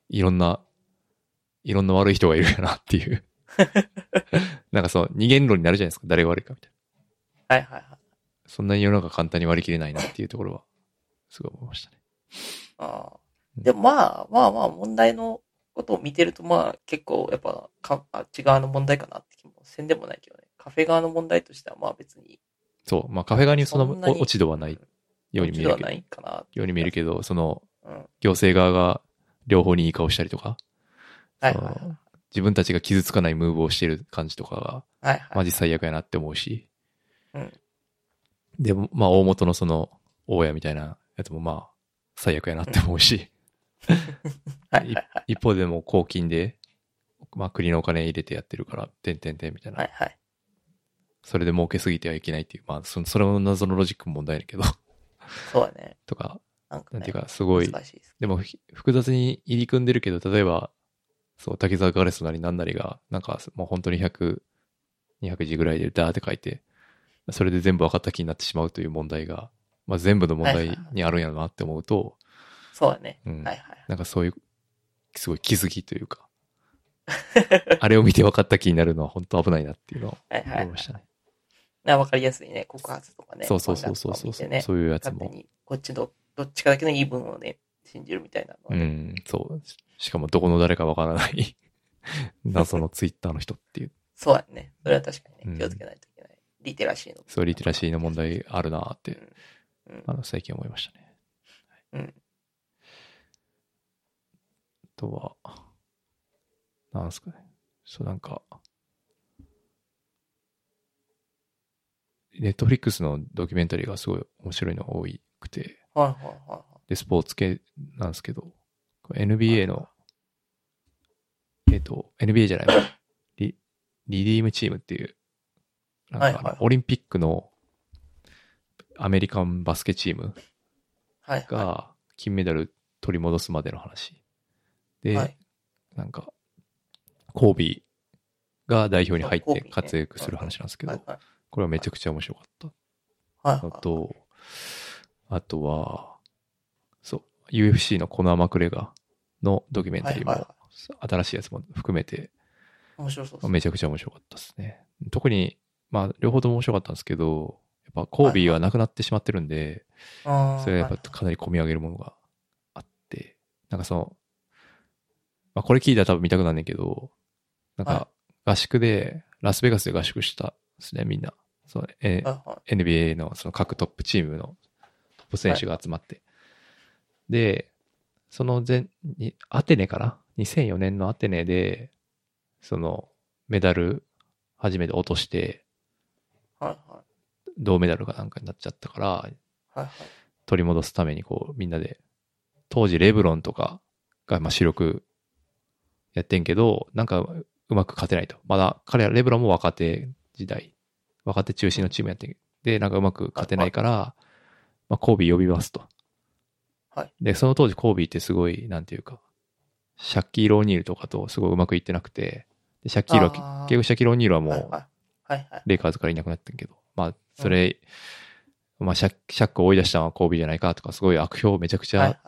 B: いろんな、いろんな悪い人がいるよなっていう。*laughs* なんかそう、二元論になるじゃないですか。誰が悪いかみたいな。
C: はいはいはい。
B: そんなに世の中簡単に割り切れないなっていうところは、すごい思いましたね。
C: ああ。でもまあ、まあまあ、問題のことを見てると、まあ結構やっぱか、あっち側の問題かなって気もせんでもないけどね。カフェ側の問題としてはまあ別に。
B: そう。まあカフェ側にその落ち度はないように見えるけど
C: ではな、いかな。
B: ように見えるけど、その
C: うん。
B: 行政側が両方にいい顔したりとか、そ
C: はいはい
B: の自分たちが傷つかないムーブをしてる感じとかが、
C: はい。はいはい。
B: マジ最悪やなって思うし。
C: うん
B: でも、まあ大元のその、大家みたいなやつもまあ、最悪やなって思うし。
C: はいはいはい。
B: 一方でも公金で、まあ国のお金入れてやってるから、てんてんてんみたいな。
C: はいはい。
B: それで儲けすぎてはいけないっていう、まあそそれも謎のロジックも問題だけど、
C: そうだね。
B: とか、
C: なんか、ね。
B: なんていうか、すご
C: い、です。
B: でもひ複雑に入り組んでるけど、例えば、そう、滝沢ガレスなりなんなりが、なんかもう本当に100、200字ぐらいでダーって書いて、それで全部分かった気になってしまうという問題が、まあ全部の問題にあるんやろなって思うと、
C: そうだね。
B: うん
C: はいはい。
B: なんかそういう、すごい気づきというか、あれを見て分かった気になるのは本当危ないなっていうのを
C: はいはいはい
B: 思いましたね。
C: なわかりやすいね。告発とかね。
B: そうそうそうそうそう、
C: ね
B: そういうやつも。
C: こっちの、どっちかだけの言い分をね、信じるみたいなのはね、
B: うん、そう。しかもどこの誰か分からない *laughs* 謎のツイッターの人っていう、
C: そうだね。それは確かに
B: うん
C: ね、気をつけないといけない。リテラシーの。
B: そうリテラシーの問題あるなって、
C: うん。
B: あの、最近思いましたね。
C: うん。
B: あとは、なんすかね。そう、なんか、ネットフリックスのドキュメンタリーがすごい面白いのが多くて、
C: はいはいはいはい。
B: で、スポーツ系なんですけど、NBA の、えっ、と、NBA じゃないわ *coughs* リ、リディームチームっていう、なんか
C: はいはい
B: オリンピックのアメリカンバスケチーム。が金メダル取り戻すまでの話。で、
C: はい
B: なんか、コービーが代表に入って活躍する話なんですけど。これはめちゃくちゃ面白かった
C: はいはい。
B: のと、あとは、そう、UFC のコナー・マクレガーのドキュメンタリーも新しいやつも含めて、
C: 面白そう。
B: めちゃくちゃ面白かったですね。特に、まあ、両方とも面白かったんですけど、やっぱコービーは亡くなってしまってるんで、
C: あー
B: それはやっぱかなり込み上げるものがあって、なんかその、まあこれ聞いたら多分見たくなんねんけど、なん
C: は
B: か合宿で、ラスベガスで合宿したですね、みんな。その、え
C: はいはい
B: NBA のその各トップチームのトップ選手が集まって。で、その前に、アテネかな ?2004 年のアテネで、そのメダル初めて落として、
C: はいはい。
B: 銅メダルかなんかになっちゃったから、
C: はいはい。
B: 取り戻すためにこうみんなで、当時レブロンとかがまあ主力やってんけど、なんかうまく勝てないと。まだ彼らレブロンも若手時代、若手中心のチームやってんで、なんかうまく勝てないから、まあコービー呼びますと。
C: はい。
B: で、その当時コービーってすごい、なんていうか、シャッキー・ローニールとかとすごいうまくいってなくて、でシャッキーロ
C: あー
B: 結局シャッキー・ローニールはもう、
C: はいはい。はいはい。
B: レイカーズからいなくなってんけど、まあ、それ、まあシャッ、シャックを追い出したのはコービーじゃないかとか、すごい悪評めちゃくちゃ。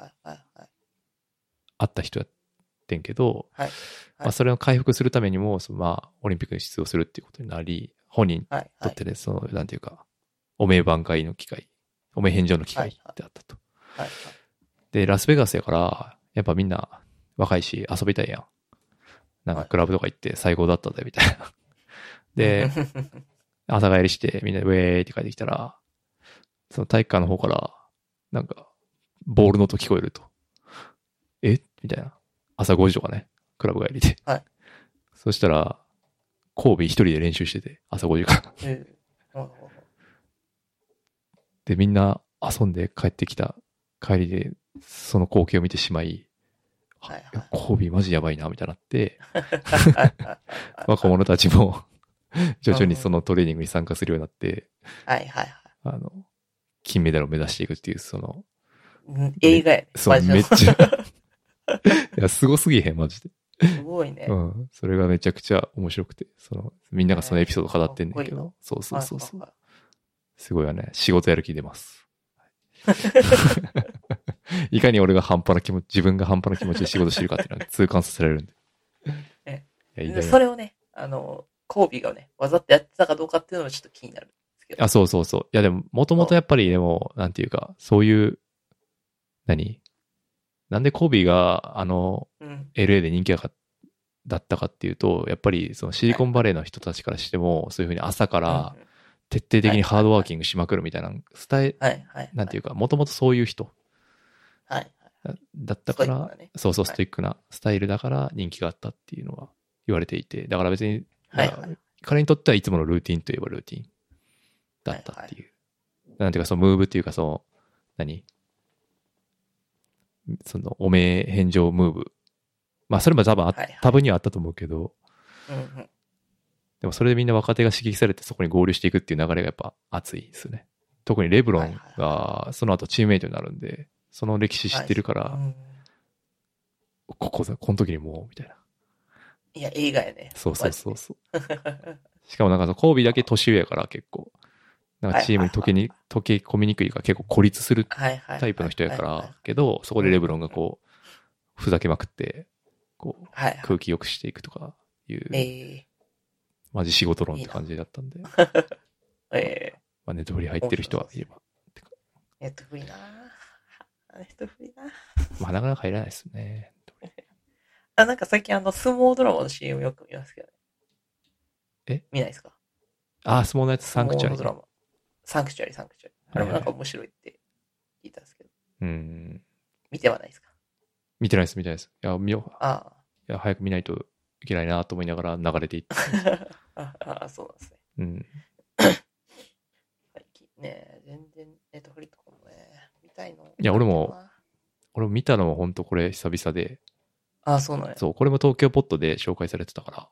B: あった人やってんけど、
C: はい。
B: まあ、それを回復するためにも、そのまあ、オリンピックに出場するっていうことになり、本人に。とってね、その、なんていうか、お名挽回の機会、お名返上の機会ってあったと。
C: はい
B: で、ラスベガスやから、やっぱみんな若いし遊びたいやん。なんか
C: はい
B: クラブとか行って最高だったぜ、みたいな。
C: はい。
B: で、*laughs* 朝帰りして、みんなでウェーイって帰ってきたら、その体育館の方から、なんか、ボールの音聞こえると。え？みたいな。朝5時とかね、クラブ帰りで。
C: はい。
B: そしたら、神戸一人で練習してて、朝5時から。
C: ええはいはいはい
B: で、みんな遊んで帰ってきた帰りで、その光景を見てしまい、あ
C: はいはい
B: いや神戸マジやばいな、みたいになって、
C: はいはい
B: 若者たちも、*laughs* 徐々にそのトレーニングに参加するようになって、
C: はいはい
B: あの、金メダルを目指していくっていう、その、
C: はい。映画やね。
B: そう、めっちゃ、*laughs* いや、すごすぎへん、マジで。
C: すごいね。
B: うん。それがめちゃくちゃ面白くて、その、みんながそのエピソード語ってんねんけ
C: かっこいい
B: ど、そうそうそうそう。
C: はい
B: すごいよね。仕事やる気出ます。*laughs* *laughs* いかに俺が半端な気持ち、自分が半端な気持ちで仕事してるかっていうのは痛感させられるんで。*laughs*
C: え
B: いや、
C: それをね、あの、コービーがね、わざとやってたかどうかっていうのはちょっと気になるんですけど。
B: あ、そうそうそう。いやでも、もともとやっぱりでも、なんていうか、そういう、何？なんでコービーが、あの、
C: うん。
B: LA で人気がかだったかっていうと、やっぱりそのシリコンバレーの人たちからしても、そういうふうに朝から
C: うん
B: 徹底的にハードワーキングしまくるみたいなスタイル。なんていうか、もともとそういう人
C: はい。
B: だったから
C: ね、
B: そうそう、
C: はい
B: ストイックなスタイルだから人気があったっていうのは言われていて、だから別に、
C: はい
B: だから彼にとってはいつものルーティンといえばルーティンだったっていう。なんていうか、そのムーブっていうか、その、何？その、おめえ返上ムーブ。まあ、それも多分
C: はいはい
B: 多分にはあったと思うけど、
C: うんうん。
B: でもそれでみんな若手が刺激されてそこに合流していくっていう流れがやっぱ熱いですね。特にレブロンがその後チームメイトになるんで、その歴史知ってるから、
C: うん
B: ここだ、この時にもう、みたいな。
C: いや、映画やね。
B: そうそうそう
C: マ
B: そう。*laughs* しかもなんかコービーだけ年上やから結構、なんかチームに溶けに、溶け込みにくいから結構孤立する。タイプの人やか
C: はい
B: ら、けど、そこでレブロンがこう、ふざけまくって、こう。空気良くしていくとかいう、
C: え
B: マジ仕事論って感じだったんで、
C: ー、*laughs* え
B: まあネットフリ入ってる人はいれば。
C: ー、ネットフリーなネットフリーな
B: まあなかなか入らないですね。*laughs*
C: あ、なんか最近あの、相撲ドラマの CM よく見ますけどね。
B: え？
C: 見ないですか？
B: あ、相撲のやつサンクチュアリ
C: 相撲のドラマ。サンクチュアリ、サンクチュアリ。あれもなんか面白いって聞いたんですけど、
B: うん。
C: 見てはないですか？
B: 見てないです、見てないです。いや、見よう。
C: あ
B: いや、早く見ないといけないなと思いながら流れていって。
C: あ。*laughs* ああ、そうなんですね。
B: うん。*coughs*
C: 最近ね、全然ネットフリとかもね、見たいの。
B: いや俺も。俺も見たのも本当これ久々で、
C: ああ、そうなんや。
B: そう、これも東京ポットで紹介されてたか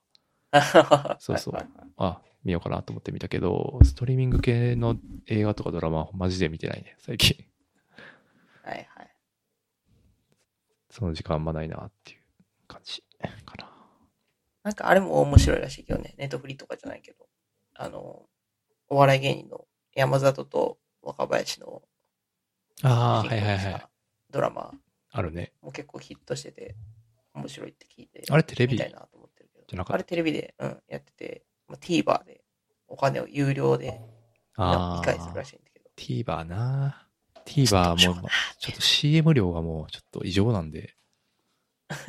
B: ら、*laughs* そうそうあ、見ようかなと思って見たけど、ストリーミング系の映画とかドラマはマジで見てないね、最近。
C: はいはい。
B: その時間あんまないなっていう感じかな。
C: なんかあれも面白いらしいけどね、ネットフリとかじゃないけど、あの、お笑い芸人の山里と若林の
B: あ
C: 主人公にしたドラマ。
B: あるね。
C: も結構ヒットしてて、面白いって聞いて、
B: あれテレビ？
C: 見たいなと思ってるけど、あれテレビで、うん、やってて、まあ、TVer でお金を有料で
B: あ
C: 理解するら
B: あ、
C: しいんだけど、
B: TVer な。TVer も、
C: ちょっと
B: CM 量がもうちょっと異常なんで、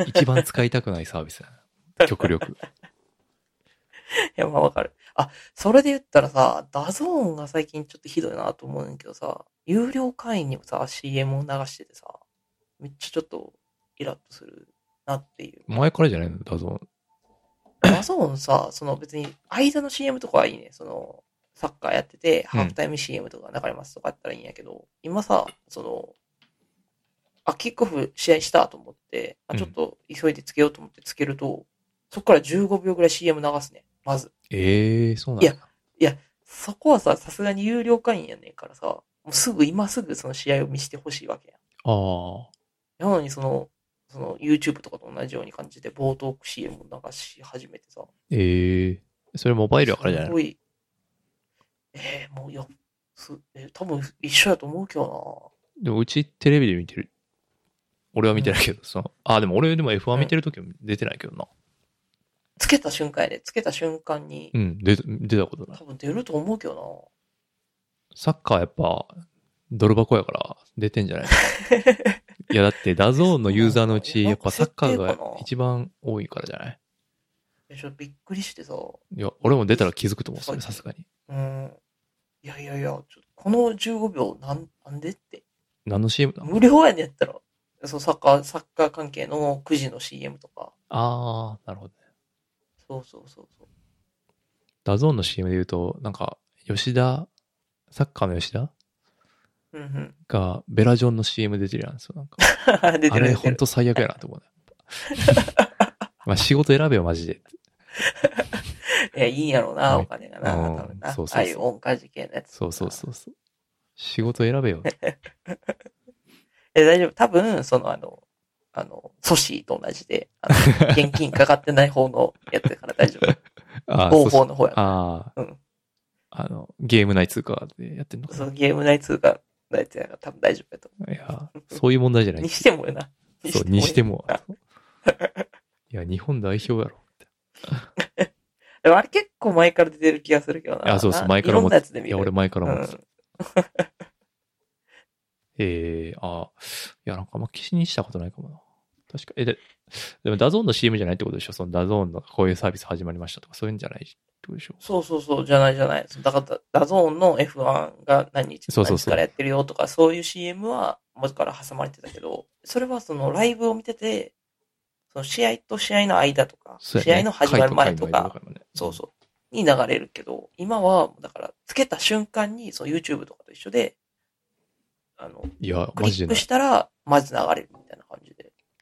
B: 一番使いたくないサービス。*laughs* 極力。
C: いや、まあわかる。あ、それで言ったらさ、ダゾーンが最近ちょっとひどいなと思うんだけどさ、有料会員にもさ、CM を流しててさ、めっちゃちょっとイラッとするなっていう。
B: 前からじゃないの？ダゾーン。
C: ダゾーンさ、その別に間の CM とかはいいね。その、サッカーやってて、ハーフタイム CM とか流れますとかやったらいいんやけど、今さ、その、あ、キックオフ試合したと思って、あ
B: うん
C: ちょっと急いでつけようと思ってつけると、そこから15秒ぐらい CM 流すね。まず。
B: ええー、そうなんだ。
C: いやそこはさ、さすがに有料会員やねんからさ、もうすぐ、今すぐその試合を見せてほしいわけやん。
B: ああ。
C: なのにその、その YouTube とかと同じように感じで冒頭 CM を流し始めてさ。
B: ええー、それモバイルやからじゃないの？
C: すごい。えー、もういや、すえー多分一緒やと思うけど
B: でもうちテレビで見てる。俺は見てないけど、その、あ、でも俺でも F1 見てるときも出てないけどな。
C: な。つけた瞬間やで、つけた瞬間に
B: う、ん、出た、出たことない。
C: 多分出ると思うけど
B: サッカーやっぱ、ドル箱やから出てんじゃない？*laughs* いやだってダゾーンのユーザーのうち、やっぱサッカーが一番多いからじゃない？
C: な。え、ちょっとびっくりしてさ、
B: いや、俺も出たら気づくと思う、それさすがに。
C: うん。いやいやいや、ちょこの15秒なん、なんでって。
B: 何の CM だ
C: 無料やねんやったら、そう、サッカー、サッカー関係の9時の CM とか。
B: あー、なるほどね。
C: そうそうそうそう。
B: ダゾーンの CM で言うと、なんか、吉田、サッカーの吉田
C: うんうん。
B: が、ベラジョンの CM 出てるやんですよ、なんか。*laughs*
C: 出て
B: あれ、
C: る出てる。
B: ほんと最悪やなと思うね。*laughs* まあ仕事選べよ、マジで。*laughs*
C: いや、いいんやろうな、
B: うん
C: お金がな、
B: うん
C: 多分な。
B: そうそうそう
C: ああいう系のやつ。
B: そうそうそうそう。仕事選べよ。
C: え、大丈夫？多分、その、あの、あの、ソシーと同じで、あの現金かかってない方のやつだから大丈夫。*laughs*
B: あー
C: 合法の方やから。
B: あー、
C: うん
B: あの、ゲーム内通貨でやってんのかな
C: そのゲーム内通貨のやつやから多分大丈夫やと思
B: いや、そういう問題じゃな
C: う。
B: い
C: に。してもよな。
B: そう、にしても
C: な。*laughs*
B: いや、日本代表やろ。
C: でもあれ結構前から出てる気がするけどな。
B: あ、そうそう、
C: な
B: 前から
C: いろんなやつで見る。
B: いや、俺前から思ってた。
C: うん *laughs*
B: ええあいや、なんかあんま気にしたことないかもな。確か、え、で、でもダゾーンの CM じゃないってことでしょ？そのダゾーンのこういうサービス始まりましたとか、そういうんじゃないってことでしょ？
C: そうそうそう、じゃないじゃない。だから、ダゾーンの F1 が何日何日からやってるよとか、そういう CM は文字から挟まれてたけど、それはそのライブを見てて、その試合と試合の間とか、
B: ね。
C: 試合の始まる前とか
B: ね。
C: そうそう、に流れるけど、今は、だから、つけた瞬間に、そう YouTube とかと一緒で、あの、
B: いや、
C: クリック。したら、まず流れるみたいな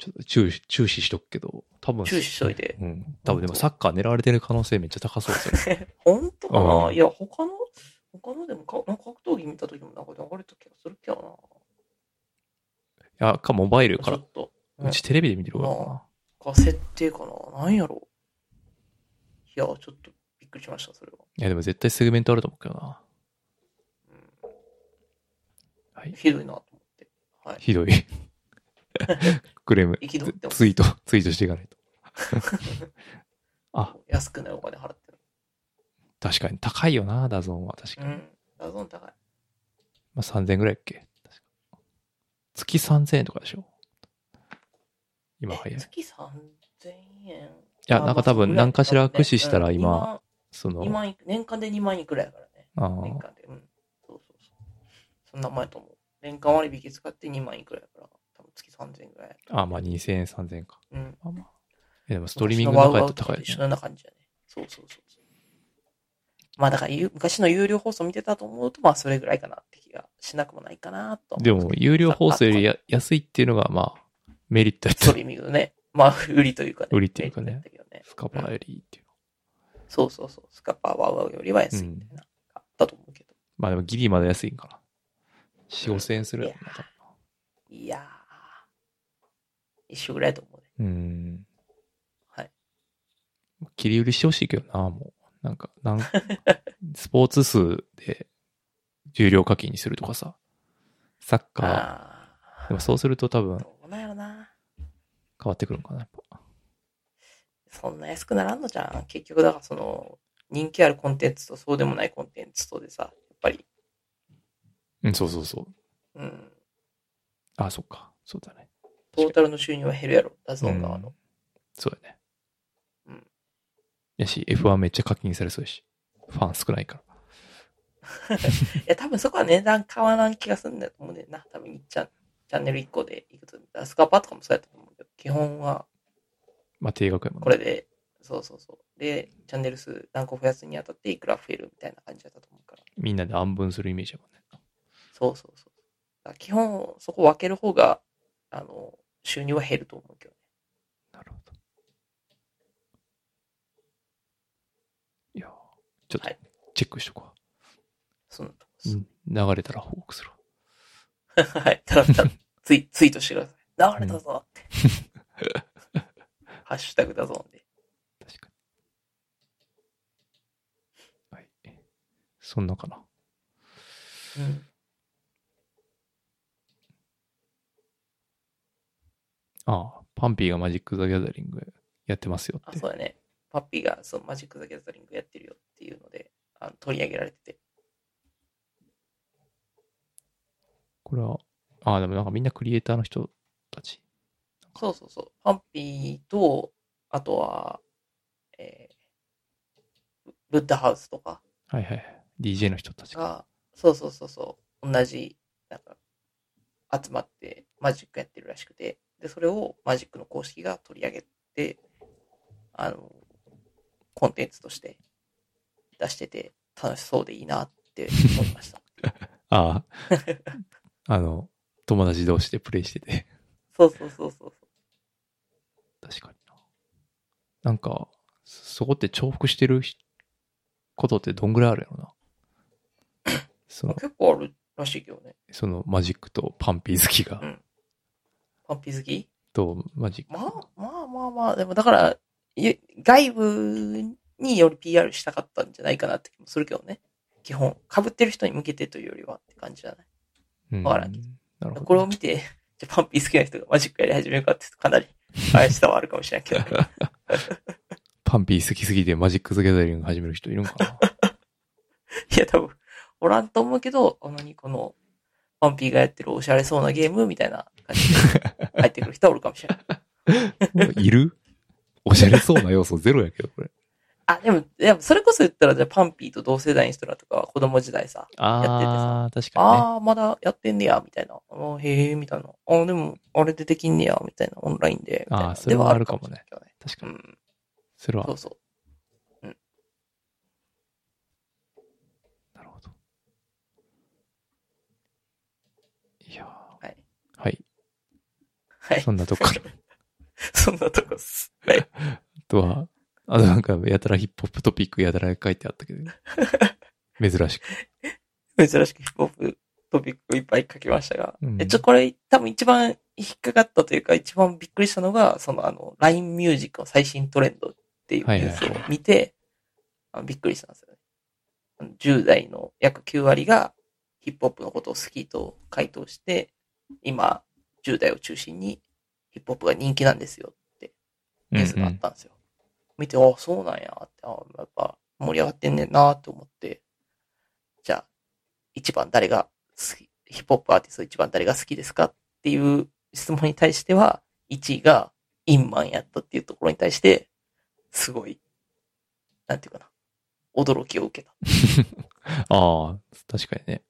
B: ちょっと注視、注視しとくけど、多分。
C: 注視しといて。
B: うん。多分でもサッカー狙われてる可能性めっちゃ高そうですよ。*laughs*
C: 本当か
B: う
C: なんいや、他の、他のでもか、なんか格闘技見た時もなんか流れた気がするけど
B: いや、か、モバイル
C: な。
B: から
C: ちょっ。と。うん
B: うちテレビで見てるからな。
C: か、設定かな？なんやろ？いや、ちょっとびっくりしました、それは。
B: いや、でも絶対セグメントあると思うけどな。はい。
C: ひどいなと思って。はい。
B: ひどい。*laughs* クレームツイート、*laughs* ツイートしていかないと。*laughs* あ、
C: 安くないお金払ってる。
B: 確かに高いよな、ダゾーンは。確かに。
C: うん。ダゾーン高い。
B: まあ、3000円ぐらいやっけ？確か月3000円とかでしょ？今早い。
C: 月3000円。い
B: や、なんか多分何かしら駆使したら今、そ
C: 2
B: の、
C: 万年間で2万いくらいやからね。
B: あー
C: 年間で。うん。そうそうそう。そんな前と思う。年間割引使って2万いくらいやから、月3000円ぐらい。
B: あ、まあ2000円、3000円か。
C: うん。
B: まあまあ。えでもストリーミングの中やったら高いよね。
C: 一緒な感じやね。そうそうそうそう。まあだからゆ昔の有料放送見てたと思うと、まあそれぐらいかなって気がしなくもないかなと思
B: でも。有料放送よりや安いっていうのが、まあ、メリットやった
C: スト。リーミングのね。まあ売りというかね。
B: 売りっていうかね
C: ね
B: スカパーよりっていうの。
C: そうそうそう。スカパーワウワウよりは安いみたいな。あったと思うけど。
B: まあでもギリまだ安いんかな。4、5000円するやろな、多分
C: いやー。一緒ぐらいだと思うね。
B: うん。
C: はい。
B: 切り売りしてほしいけどな、もう。なんか、なん、*laughs* スポーツ数で重量課金にするとかさ。サッカ
C: あ
B: ー。でもそうすると多分
C: ー。どうなんやろな。
B: 変わってくるのかな、やっぱ。
C: そんな安くならんのじゃん。結局だからその、人気あるコンテンツとそうでもないコンテンツとでさ、やっぱり、
B: うん、そうそうそう。
C: うん。
B: あ、そっか。そうだね。
C: トータルの収入は減るやろ。 DAZN 側の。
B: うんそうだね。
C: うん。
B: やし、F1 めっちゃ課金されそうやし。ファン少ないから。*laughs*
C: いや、多分そこは値段変わらん気がするんだと思うねんな。多分いっちゃん、チャンネル1個でいくと。スカパーとかもそうやったと思うけど、基本は
B: まあ、定額やもんね
C: これで、そうそうそう。で、チャンネル数何個増やすにあたっていくら増えるみたいな感じだったと思うから。
B: みんなで安分するイメージやもんね。
C: そうそうそう。基本、そこ分ける方が、あの、収入は減ると思うけどね。
B: なるほど。いやーちょっと
C: はい
B: チェックしとこ
C: そんなとこ
B: う。
C: です。
B: うん流れたら報告するわ。
C: はい。ただただ *laughs* ツイツイートしてください。流れたぞって。ハッシュタグだぞんで。
B: 確かに。はい。そんなかな。
C: うん。
B: ああ、パンピーがマジック・ザ・ギャザリングやってますよ
C: あ、
B: って。
C: そうだね。パッピーがそのマジック・ザ・ギャザリングやってるよっていうので、あの取り上げられてて。
B: これは、ああ、でもなんかみんなクリエイターの人たち。
C: そうそうそう。パンピーと、あとは、えー、ブッダハウスとか
B: はいはいはい。DJ の人たちが。
C: が、そうそうそうそう、同じ、なんか、集まってマジックやってるらしくて、で、それをマジックの公式が取り上げて、あの、コンテンツとして出してて、楽しそうでいいなって思いました。*laughs*
B: ああ。*laughs* あの、友達同士でプレイしてて。
C: そうそうそうそう。
B: 確かにな。なんか、そこって重複してるひことってどんぐらいあるやろな。*coughs* その、
C: 結構あるらしいけどね。
B: そのマジックとパンピー好きが、
C: うんパンピー好き？
B: とマジック。
C: まあまあまあまあ、でもだから、い外部により PR したかったんじゃないかなって気もするけどね。基本、被ってる人に向けてというよりはって感じじゃない？
B: うん
C: わからん
B: なるほど。
C: これを見て、じゃあパンピー好きな人がマジックやり始めるかってかなり怪しさはあるかもしれんけど、ね、
B: パ *laughs* パンピー好きすぎてマジック・ザ・ギャザリング始める人いるんかな？*laughs*
C: いや、多分、おらんと思うけど、あ何この、パンピーがやってるおしゃれそうなゲームみたいな *laughs* 感じで入ってくる人はおるかもしれない。
B: いる？おしゃれそうな要素ゼロやけど、これ。
C: あ、でも、でもそれこそ言ったら、じゃあパンピーと同世代の人らとかは子供時代さ、やっててさ
B: あー、確かにね。
C: ああ、まだやってんねや、みたいな。あーへえ、みたいな。あーでも、あれでできんねや、みたいな、オンラインで。
B: あーそれはあるかもね確かに。
C: けどね。
B: それは
C: うん。そうそう。
B: なるほど。いやー
C: はい。
B: はい。
C: はい。
B: そんなとこから。*laughs*
C: そんなとこっす。はい。
B: あとは、あとなんか、やたらヒップホップトピックやたら書いてあったけど、*laughs* 珍しく。
C: 珍しくヒップホップトピックいっぱい書きましたが。
B: うん
C: え、ちょ、これ多分一番引っかかったというか、一番びっくりしたのが、そのあの、LINE ミュージックの最新トレンドっていうニュースを見て、あのびっくりしたんですよね。あの10代の約9割がヒップホップのことを好きと回答して、今、10代を中心にヒップホップが人気なんですよってニュースがあったんですよ。見て、あそうなんやって、あやっぱ盛り上がってんねんなって思って、じゃあ、一番誰が好き、ヒップホップアーティスト一番誰が好きですかっていう質問に対しては、1位がインマンやったっていうところに対して、すごい、なんていうかな、驚きを受けた。*laughs*
B: ああ、確かにね。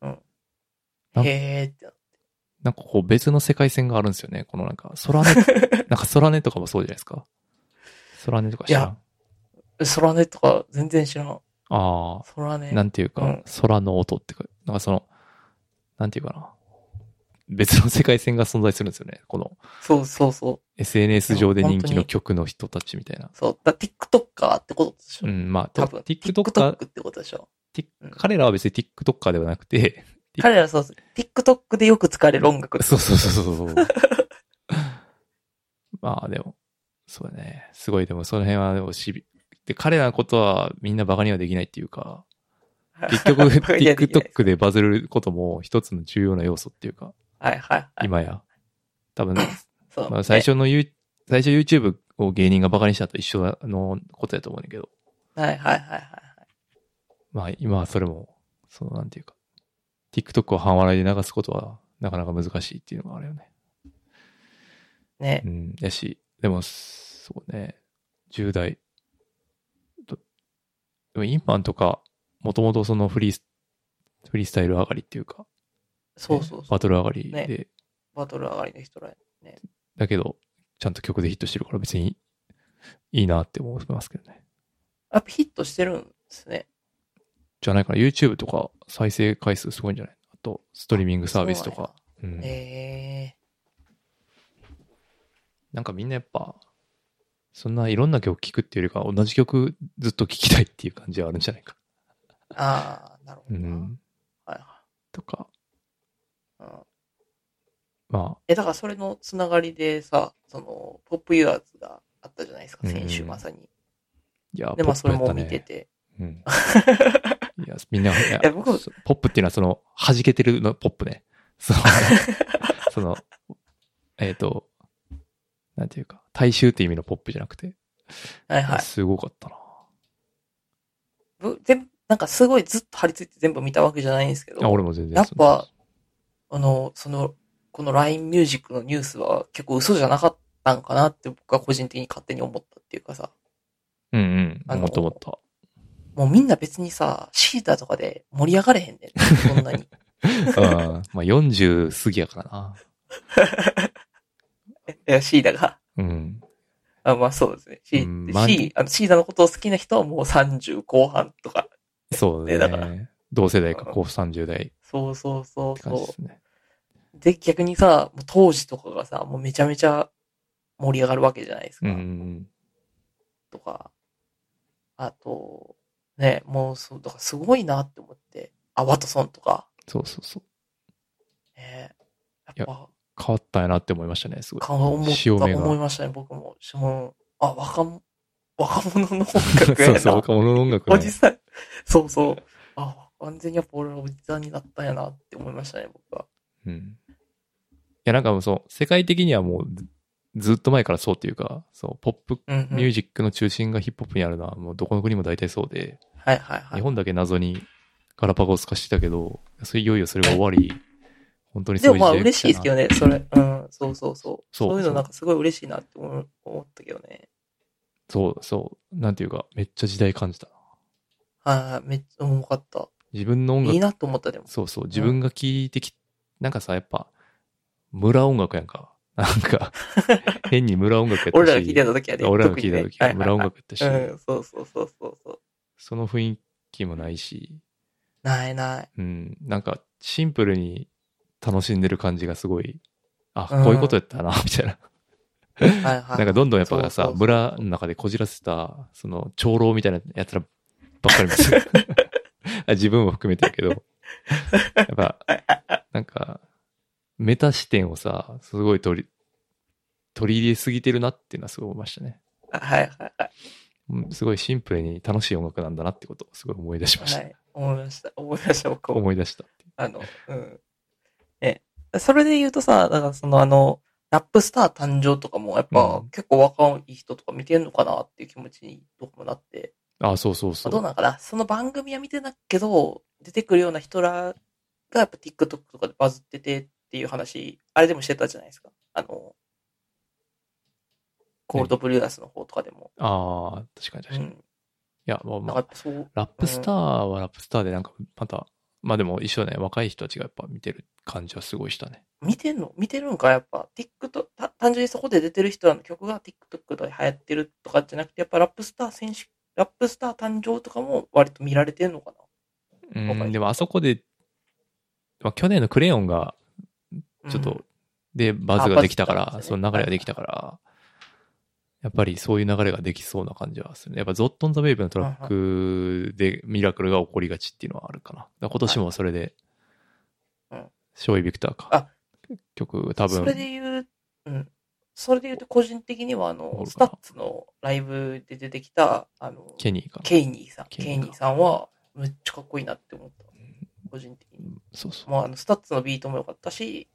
B: あ
C: へーって。
B: なんかこう別の世界線があるんですよね。このなんか、空ネ、*laughs* なんか空ネとかもそうじゃないですか。空ネとか知らん？
C: 空音とか全然知らん。
B: ああ、
C: 空音。
B: なんていうか、
C: うん
B: 空の音ってか、なんかその、なんていうかな。別の世界線が存在するんですよね。この
C: そうそうそう。
B: SNS 上で人気の曲の人たちみたいな。
C: そう。だ TikToker ってことでしょ、
B: うん、まあ、
C: 多分。
B: TikToker、
C: TikTok ってことでしょ？
B: 彼らは別に TikToker ではなくて、
C: 彼らそうそう。TikTok でよく使われる音楽
B: そうそうそうそうそう。*laughs* まあでも、そうだね。すごい、でもその辺はでもしび、で、彼らのことはみんなバカにはできないっていうか、結局 TikTok でバズることも一つの重要な要素っていうか、
C: はいはいはい。
B: 今や。多分、
C: そう
B: まあ最初の You、最初 YouTube を芸人がバカにしたと一緒のことやと思うんだけど、
C: はいはいはいはいはい。
B: まあ今はそれも、そのなんていうか、TikTok を半笑いで流すことはなかなか難しいっていうのがあるよね。
C: ね
B: う。ん、やし、でも、そうね、10代。とでも、インパンとか、もともとそのフリース、フリースタイル上がりっていうか、
C: そうそうそう。
B: バトル上がりで、
C: ねバトル上がりの人ら。
B: だけど、ちゃんと曲でヒットしてるから別にいいなって思いますけどね。
C: やっぱヒットしてるんですね。
B: じゃないかな、YouTube とか再生回数すごいんじゃない？あと、ストリーミングサービスとか。うん
C: え
B: なんかみんなやっぱ、そんないろんな曲聴くっていうよりかは同じ曲ずっと聴きたいっていう感じはあるんじゃないか。
C: ー、ああ、なるほ
B: う
C: どな。
B: ん。
C: はいは
B: とか、
C: い。うん
B: ま
C: え、だからそれのつながりでさ、その、ポップユアーズがあったじゃないですか、
B: うん
C: 先週まさに。
B: あ、いや、
C: で、まあそれも見てて。
B: うん。*laughs* いや、みんな、いや
C: 僕
B: そポップっていうのはその、弾けてるのポップね。その、*laughs* その、えっ、と、なんていうか、大衆って意味のポップじゃなくて、
C: はいはい。
B: すごかったな。
C: ぶ全部なんかすごいずっと張り付いて全部見たわけじゃないんですけど。
B: あ、俺も全然。
C: やっぱ、あの、その、この LINE ミュージックのニュースは結構嘘じゃなかったんかなって僕は個人的に勝手に思ったっていうかさ。
B: うんうん。
C: あの
B: もっともっと。
C: もうみんな別にさ、シーターとかで盛り上がれへんねん。そんなに。*laughs*
B: うん。まあ40過ぎやからな。*laughs*
C: いや、シータが？
B: うん。
C: あまあそうですね。シ
B: うんまあ
C: ーシーあのシータのことを好きな人はもう30後半とか。*laughs*
B: そう
C: ねだから
B: ね。同世代か、高30代っ
C: そうそうそうそ
B: ですね。
C: う。で、逆にさ、もう当時とかがさ、もうめちゃめちゃ盛り上がるわけじゃないですか。
B: うんうん
C: とか。あと、ね、もうそう、だからすごいなって思って。あ、ワトソンとか。
B: そうそうそう。
C: ね、やっぱ、
B: 変わったんやなって思いましたね、すごい。
C: 顔思思いましたね、僕も。あ、若者、若者の音楽やな。*laughs*
B: そうそう、若者の音楽ね
C: おじさん。そうそう。あ、完全にやっぱ俺はおじさんになったんやなって思いましたね、僕は。
B: うん。いや、なんかもうそう、世界的にはもう、ずっと前からそうっていうか、そう、ポップ
C: うんうん
B: ミュージックの中心がヒップホップにあるのは、もうどこの国も大体そうで、
C: はいはいはい。
B: 日本だけ謎にガラパゴス化してたけど、それいよいよそれが終わり、本当に
C: でもまあ嬉しいですけどね、それ。うん、そうそうそう。
B: そう
C: そういうのなんかすごい嬉しいなって思ったけどね。
B: そうそう。なんていうか、めっちゃ時代感じた。
C: はいはい、めっちゃ重かった。
B: 自分の音楽
C: いいなと思ったでも。
B: そうそう、自分が聴いてき、なんかさ、やっぱ、村音楽やんか。なんか、*laughs* 変に村音楽やったし。
C: 俺らが聞いてた時はね。
B: 俺らが聞いた時は村音楽やったし、
C: そうそうそうそうそう。
B: その雰囲気もないし、
C: ないない。
B: うん、なんか、シンプルに楽しんでる感じがすごい、あ、
C: うん
B: こういうことやったな、*laughs* みたいな。
C: はいはい。
B: なんかどんどんやっぱさ村の中でこじらせた、その、長老みたいなやつらばっかりです。*laughs* 自分も含めてるけど、やっぱ、なんか、メタ視点をさ、すごい取り、取り入れすぎてるなっていうのはすごい思いましたね。
C: はいはいはい。
B: うんすごいシンプルに楽しい音楽なんだなってことをすごい思い出しました。
C: はい。思いました。思いました、僕も。
B: 思い出した。
C: あの、うん。え、それで言うとさ、だからそのあの、ラップスター誕生とかもやっぱ
B: うん
C: 結構若い人とか見てんのかなっていう気持ちにどこもなって。
B: あ、そうそう
C: まあ
B: そう。
C: どうなんかなその番組は見てないけど、出てくるような人らがやっぱ TikTok とかでバズっててっていう話、あれでもしてたじゃないですか。あの、コールドブリュアスの方とかでも。
B: ああ、確かに確かに。い
C: うん。
B: や、もう
C: なん
B: まあ、
C: かやっぱそう。
B: ラップスターはラップスターでなんか、また、まあでも一緒だね。若い人たちがやっぱ見てる感じはすごいしたね。
C: 見てんの？見てるんか？やっぱ。TikTok、た単純にそこで出てる人らの曲が TikTok で流行ってるとかじゃなくて、やっぱラップスター選手、ラップスター誕生とかも割と見られてんのか
B: うん、でもあそこで、まあ、去年のクレヨンが、
C: な
B: ちょっと、
C: うん
B: で、バズができたから、
C: あバズったんです
B: そ
C: ね
B: の流れができたから、やっぱりそういう流れができそうな感じはするね。やっぱゾットン・ザ・ウェイブのトラックでミラクルが起こりがちっていうのはあるかな。だから今年もそれで
C: うん、
B: ショイ・ビクターか。
C: あ
B: 曲、多分。
C: それで言う、うん。それで言うと個人的にはあ
B: お
C: の、スタッツのライブで出てきた、あの、
B: ケニーかな。
C: ケイニーさん。
B: ケイニー
C: さんはめっちゃかっこいいなって思った。個人的に。
B: そうそう。
C: まあ、あの、 STUTS のビートも良かったし、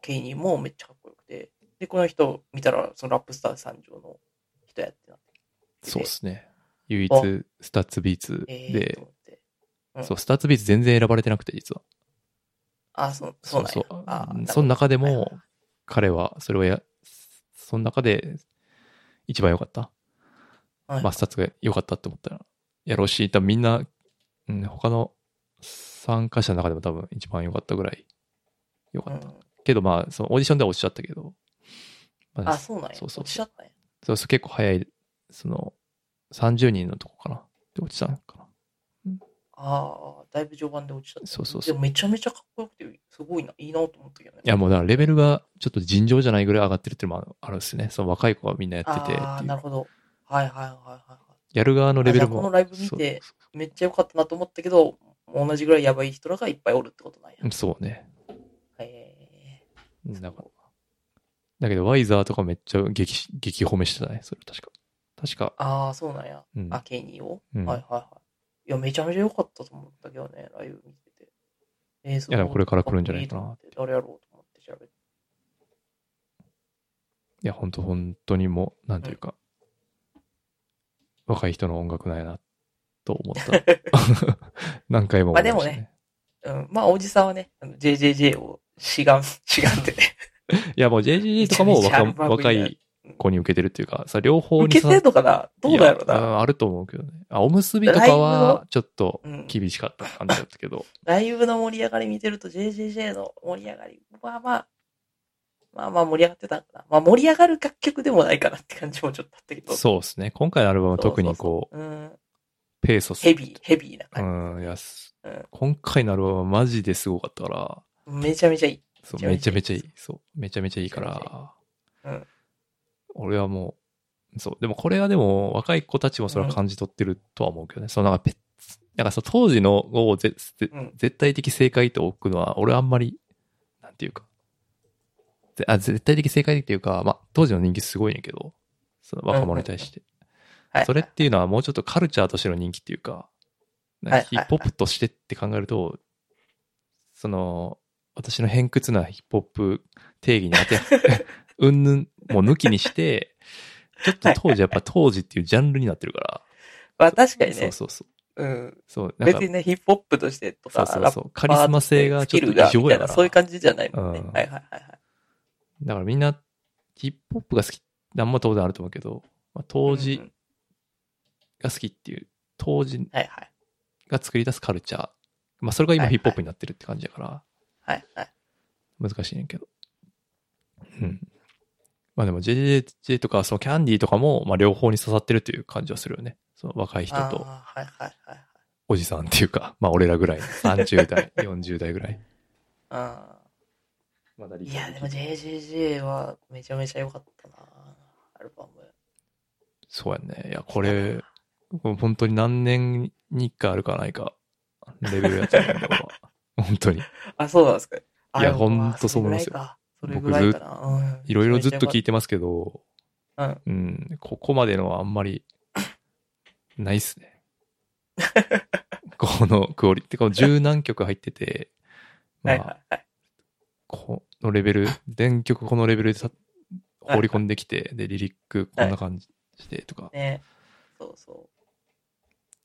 C: Kaneee もめっちゃかっこよくて。で、この人見たら、そのラップスター誕生の人やってなって。
B: そうですね。唯一
C: あ、
B: STUTS ビーツ
C: ええー。うん
B: そう、 STUTS ビーツ全然選ばれてなくて、実は。
C: あ、そう、そうなんや。
B: そう
C: あ
B: うんその中でも、彼は、それをや、その中で、一番良かった。
C: はい
B: まあ、 STUTS が良かったって思ったら、やろうし、多分みんな、うん、他の参加者の中でも多分一番良かったぐらい良かった。
C: うん
B: けどまあ、そのオーディションでは落ちちゃったけど、ま
C: あ、そうなんや。
B: そうそう
C: 落ちちゃったんや。
B: そうそう、結構早い、その、30人のとこかな。で落ちたのかな。
C: ああ、だいぶ序盤で落ちた。
B: そうそうそう
C: でもめちゃめちゃかっこよくて、すごいな、いいなと思ったけどね。
B: いや、もうだからレベルがちょっと尋常じゃないぐらい上がってるっていうのもあるんですね。その若い子はみんなやってて
C: ああ。なるほど。はいはいはいはいは
B: やる側のレベルも。
C: このライブ見てい。めっちゃ良かったなと思ったけど、同じぐらいやばい人らがいっぱいおるってことなんや。
B: そうね。だから。だけど、ワイザーとかめっちゃ激、激褒めしてたね。それ確か。確か。
C: ああ、そうなんや。
B: うん。
C: あ、ケイニーを、
B: うん
C: はいはいはい。いや、めちゃめちゃ良かったと思ったけどね、ライブ見てて。えー、そう
B: いやでもこれから来るんじゃないかな
C: っこいいと思って誰やろうと思って調べて。
B: いや、本当本当にもう、なんていうか、若い人の音楽なんやな、と思った。*laughs* 何回も思いました、ね。
C: うん。まあ、おじさんはね、あの JJJ をしがん、しがんでね。*laughs*
B: いや、もう JGG とかも若若い子に受けてるっていうか、さ、両方にさ
C: 受けてんのかな？どうだろうな。
B: ああると思うけどね。あ、おむすびとかは
C: の、
B: ちょっと
C: うん
B: 厳しかった感じだったけど。*laughs*
C: ライブの盛り上がり見てると JJJ の盛り上がり、まあまあ、まあまあ盛り上がってたんかな。まあ盛り上がる楽曲でもないかなって感じもちょっとあったけど。
B: そうですね。今回のアルバムは特にこう、
C: そうそうそううん。
B: ペーソス。
C: ヘビー、ヘビーな感
B: うん、いや、す
C: うん
B: 今回のアルバムはマジですごかったから、
C: じ。めちゃめちゃいい。
B: そう
C: めちゃめちゃいい
B: めちゃめちゃいい。そう、めちゃめちゃいいから、
C: うん。
B: 俺はもう、そう、でもこれはでも若い子たちもそれは感じ取ってるとは思うけどね。そのなんかペッ、なんかそう当時のをぜぜ
C: うん
B: 絶対的正解と置くのは、俺はあんまり、なんていうか、ぜあ絶対的正解っていうか、まあ当時の人気すごいねんけど、その若者に対して。
C: はい。
B: それっていうのはもうちょっとカルチャーとしての人気っていうか、ヒップホップとしてって考えると、その、私の偏屈なヒップホップ定義に当て、*laughs* うんぬん、もう抜きにして、ちょっと当時やっぱ当時っていうジャンルになってるから。
C: まあ確かにね。
B: そうそうそう。
C: うん。
B: そう、なんか
C: 別に、ね、ヒップホップとしてとか、
B: そうそうそうカリスマ性がちょっと異常やから
C: そういう感じじゃないもんね。
B: うん
C: はいはいはいはい。
B: だからみんな、ヒップホップが好き、なんも当然あると思うけど、まあ、当時が好きっていう、当時。が作り出すカルチャー。まあ、それが今ヒップホップになってるって感じだから、
C: はいはい。
B: 難しいねんけど。うん。まあでも JJJ とか、そのキャンディーとかも、まあ両方に刺さってるという感じはするよね。その若い人と。おじさんっていうか、まあ俺らぐらいの、30代、*laughs* 40代ぐらい。
C: あ
B: まだ
C: ーいや、でも JJJ はめちゃめちゃ良かったなアルバム。
B: そうやね。いや、これ、本当に何年に一回あるかないか、レベルやつやねんけど、本当に。
C: あ、そうなんですか。あ
B: いや
C: でもまあ
B: ほんとそう思いますよ
C: それぐらい
B: ろいろずっと聞い
C: て。
B: てますけど、
C: うん。
B: うん、ここまでのはあんまり、ないっすね。*laughs* このクオリティ、この十何曲入ってて、ま
C: はい
B: あ、
C: はいはい。
B: このレベル、全曲このレベルでさ放り込んできて、で、リリックこんな感じでとか。
C: ねそうそ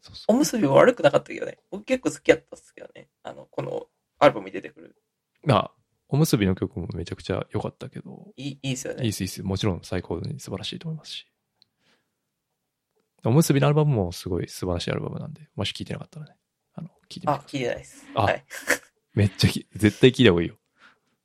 C: う。
B: そうそ
C: おむすびは悪くなかったけどね。僕結構好きやったっすけどね。あの、このアルバムに出てくる。
B: う。まあ、おむすびの曲もめちゃくちゃ良かったけど、
C: いい、いいですよね。
B: いいっすいいっす。もちろん最高に素晴らしいと思いますし。おむすびのアルバムもすごい素晴らしいアルバムなんで、もし聴いてなかったらね、あの、聴いてみて
C: あ
B: さ、い。
C: てないです。
B: あ
C: はい。
B: めっちゃき、絶対聴いた方がいいよ。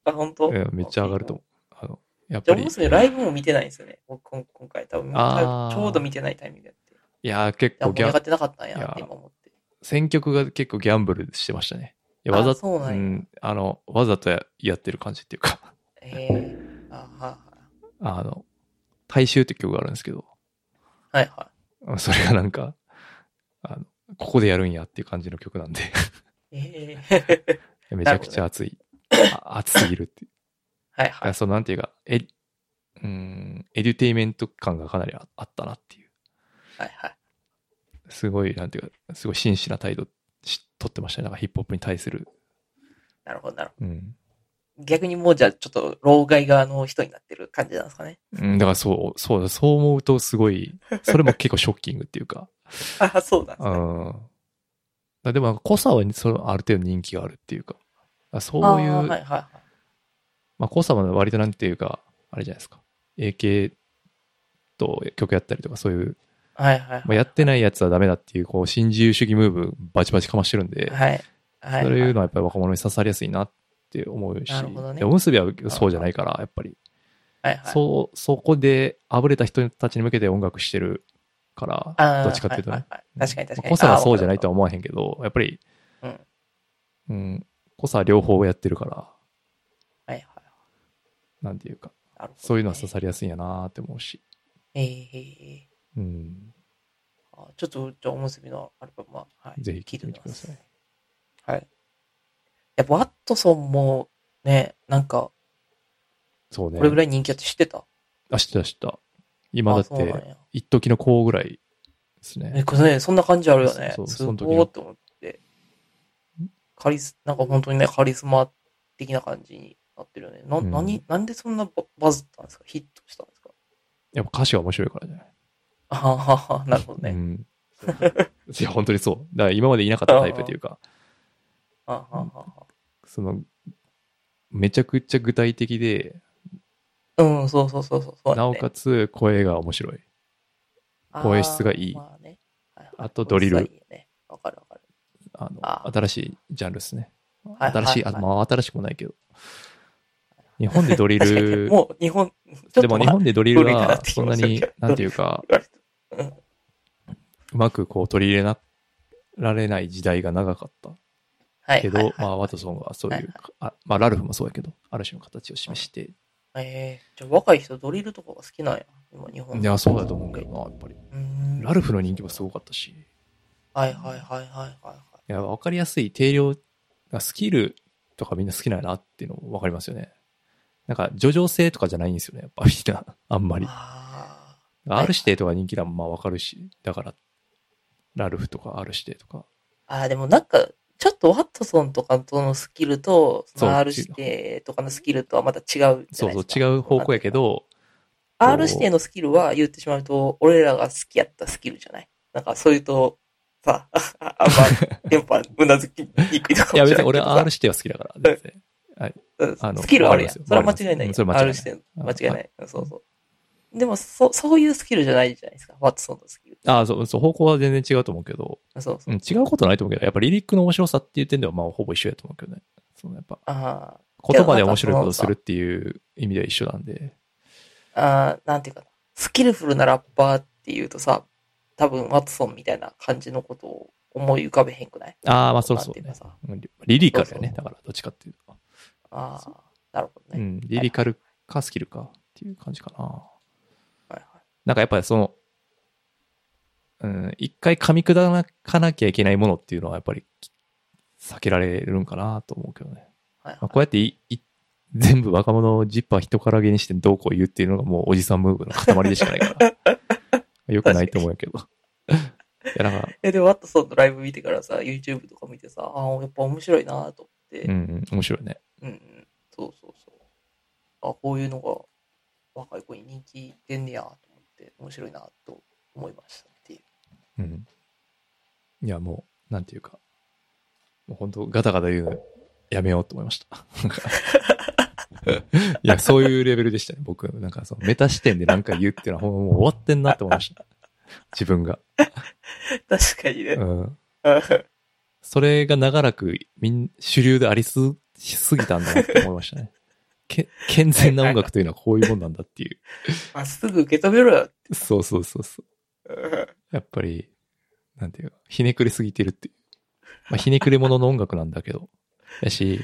C: あ、本当？
B: うんめっちゃ上がると思う。あの、やっ
C: じゃあ、
B: ぱり
C: おむ、すびライブも見てないんですよね。僕、今今回多分、ちょうど見てないタイミングやって。
B: いやー結構ギャン、
C: 盛り上がってなかったんや今思って。
B: 選曲が結構ギャンブルしてましたね。いや、わざ
C: あそうなんや
B: ん、あの、わざとややってる感じっていうか、
C: ええ *laughs* あは
B: あの、大衆って曲があるんですけど、
C: はいは
B: それがなんか、あの、ここでやるんやっていう感じの曲なんで、
C: い。え *laughs* え
B: めちゃくちゃ熱い。あ熱すぎるっていう。
C: はいはい。
B: あそう、なんていうか、え、うん、エデュテイメント感がかなりああったなっていう。
C: はいはい。
B: すごい、なんていうか、すごい真摯な態度し取ってましたね。なんかヒップホップに対する。
C: なるほどなるほ
B: うん。
C: ど。逆にもうじゃあちょっと、老害側の人になってる感じなんですかね。
B: うん、だからそう、そうだ、そう思うとすごい、それも結構ショッキングっていうか、*laughs*
C: あそうなんです
B: う
C: ね。
B: ん。だでも、濃さはそのある程度人気があるっていうか、あそう
C: あ
B: いう、
C: ーはいはいはい。
B: まあ、濃さは割となんていうか、あれじゃないですか。AK と曲やったりとか、そういう、
C: はいはい。
B: まあ、やってないやつはダメだっていう、こう、新自由主義ムーブ、バチバチかましてるんで、
C: はい。はい。
B: そういうのはやっぱり若者に刺さりやすいなって思うし、
C: なるほどね
B: でおむすびはそうじゃないから、やっぱり、
C: はいはい。
B: そう、そこであぶれた人たちに向けて音楽してるから、どっちかっていうとね。
C: はいはいはい確かに確かに。
B: 濃さはそうじゃないと
C: あ
B: は思わへんけど、やっぱり、
C: うん
B: うん、濃さは両方やってるから、
C: ーはいはい。
B: なんていうか、
C: なるほどね
B: そういうのは刺さりやすいんやなって思うし、
C: ええ
B: うん、
C: あちょっと、じゃあ、おむすびのアルバムは、はい。
B: ぜひ聴いてみてください。
C: はい。やっぱ、ワットソンも、ね、なんか、
B: そうね。
C: これぐらい人気あって知ってた？
B: あ、知った知った。今だって、一時の子ぐらいです
C: え、
B: ね。
C: これね、そんな感じあるよね。
B: そうそう
C: すごーって思って。カリス、なんか本当にね、カリスマ的な感じになってるよね。な、
B: うん
C: 何、なんでそんなババズったんですか？ヒットしたんですか？
B: やっぱ歌詞が面白いからじゃない？
C: あははは、なるほどね。
B: うん。*laughs* いや、本当にそう。だから今までいなかったタイプっていうか、
C: あははは
B: その、めちゃくちゃ具体的で、
C: うん、そうそうそうそうそう、
B: なおかつ声が面白い。声質がいい
C: あーまあねはいはい
B: あとドリル
C: 声質がいいよねわかるわかる。
B: あの、
C: あ
B: 新しいジャンルですね。
C: はい
B: 新しい、あまあ新しくもないけど。日本でドリル、
C: もう日本、
B: でも日
C: まあ
B: 本でドリルはそんなになんていうか、
C: う
B: まくこう取り入れなられない時代が長かった
C: はい。
B: けど、
C: はいはい
B: まあワトソンはそういう、
C: はい
B: あまあラルフもそうやけど、ある種の形を示して、
C: えー、じゃあ若い人ドリルとかが好きなんや。今日本
B: いや、そうだと思うけどな、やっぱり。ラルフの人気もすごかったし、い
C: はいはいはいはいはいはい。
B: や、わかりやすい定量、スキルとかみんな好きなんやなっていうのもわかりますよね。なんか、叙情性とかじゃないんですよね、やっぱみんな、あんまり。
C: あ
B: R 指定とか人気なのもまあわかるし、だから、ラルフとか R 指定とか。
C: ーあー、でもなんか、ちょっとワットソンとかとのスキルと、その R 指定とかのスキルとはまた違う。
B: そうそう、違う方向やけ。ど、
C: R 指定のスキルは言ってしまうと、俺らが好きやったスキルじゃない？なんかそういうと、さ、あ *laughs* あんま、テンパ、うなずきにくいとか
B: いや
C: もいけどさ
B: 別に俺 R 指定は好きだから、全然。
C: うん
B: あの
C: スキルはあるやん。それは間違いない
B: うんそれ間違いない
C: 間違いない。うんそうそう。でも、そ、そういうスキルじゃないじゃないですか。ワットソンのスキル。
B: ああ、そう、そう、方向は全然違うと思うけど、
C: そうそうう。
B: ん、違うことないと思うけど、やっぱリリックの面白さっていう点ではまあほぼ一緒やと思うけどね。そのやっぱ、
C: あ
B: 言葉で面白いことするっていう意味では一緒なんで。
C: あ、あーなんていうかな。スキルフルなラッパーっていうとさ、多分ワットソンみたいな感じのことを思い浮かべへんくない？
B: ああ、まあそうそうねリリカルやね。だから、どっちかっていうと。
C: ああ、なるほどね。
B: うん、リリカルかスキルかっていう感じかな。なんかやっぱりその、うん、一回噛み砕かなきゃいけないものっていうのはやっぱり避けられるんかなと思うけどね。
C: はいはい
B: まあ、こうやっていい全部若者をジッパー人からげにしてどうこう言うっていうのがもうおじさんムーブの塊でしかないから。*laughs* よくないと思うけど。いや、だから、
C: え、で、ワットソンのライブ見てからさ、YouTube とか見てさ、ああ、やっぱ面白いなと思って、
B: うん、うん、面白いね。
C: うんうん。そうそうそう。あ、こういうのが若い子に人気出んねやと思って、面白いなと思いましたっていう。
B: うん。いや、もう、なんていうか、もう本当ガタガタ言うのやめようと思いました。いや、そういうレベルでしたね、僕。なんか、そのメタ視点で何か言うっていうのは、もう終わってんなって思いました。自分が。
C: 確かにね。
B: うん。それが長らくみん、主流でありす、しすぎたんだなって思いましたね。け、健全な音楽というのはこういうもんなんだっていう。*laughs*
C: まっすぐ受け止めろよって。
B: そうそうそうそう。*laughs* やっぱり、なんていうか、ひねくれすぎてるっていう。まあ、ひねくれ者の音楽なんだけど。やし、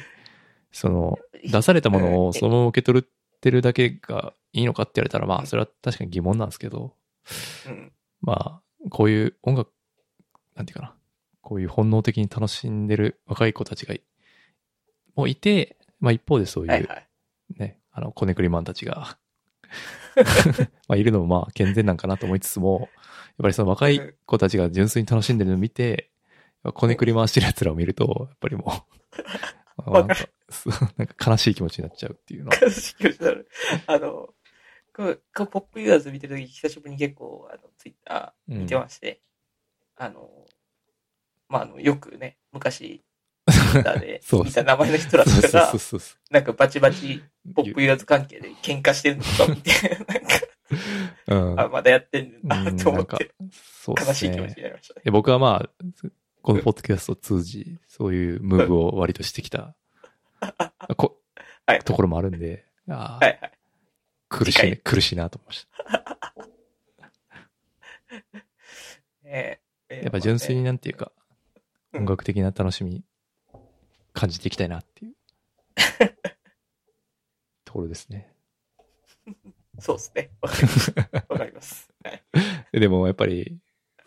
B: その、出されたものをそのまま受け取ってるだけがいいのかって言われたら、まあ、それは確かに疑問なんですけど、
C: うん。
B: まあ、こういう音楽、なんていうかな、こういう本能的に楽しんでる若い子たちがい、もういて、まあ一方でそういう、
C: はいはい。
B: ね、あの、コネクリマンたちが、*laughs* まあいるのもまあ健全なんかなと思いつつも、やっぱりその若い子たちが純粋に楽しんでるのを見て、コネクリ回してる奴らを見ると、やっぱりもう、まあなんか、なんか悲しい気持ちになっちゃうっていうのは。
C: 悲しい気持ちになる。あの、こう、こうポップユーザーズ見てるとき、久しぶりに結構、あの、ツイッター見てまして、あの、まあ、あの、よくね、昔、ターで
B: そう
C: 聞いた名前の人らと
B: そう
C: かが
B: そう、そうそう。
C: なんかバチバチ、ポップユーザーズ関係で喧嘩してるのとか見て、なん
B: うん。
C: か、あ、まだやってんだと思って。悲しい気持ちになりましたね。
B: で僕はまあ、*laughs* このポッドキャストを通じ、そういうムーブを割としてきた、*laughs* こ
C: はい。
B: ところもあるんで、あー
C: はいはい。
B: 苦しいね、苦しいなと思いました。*laughs* やっぱ純粋になんていうか、
C: うん
B: 音楽的な楽しみ、感じていきたいなっていう、*laughs* ところですね。
C: そうですね。わかります。わかります。はい。
B: ででもやっぱり、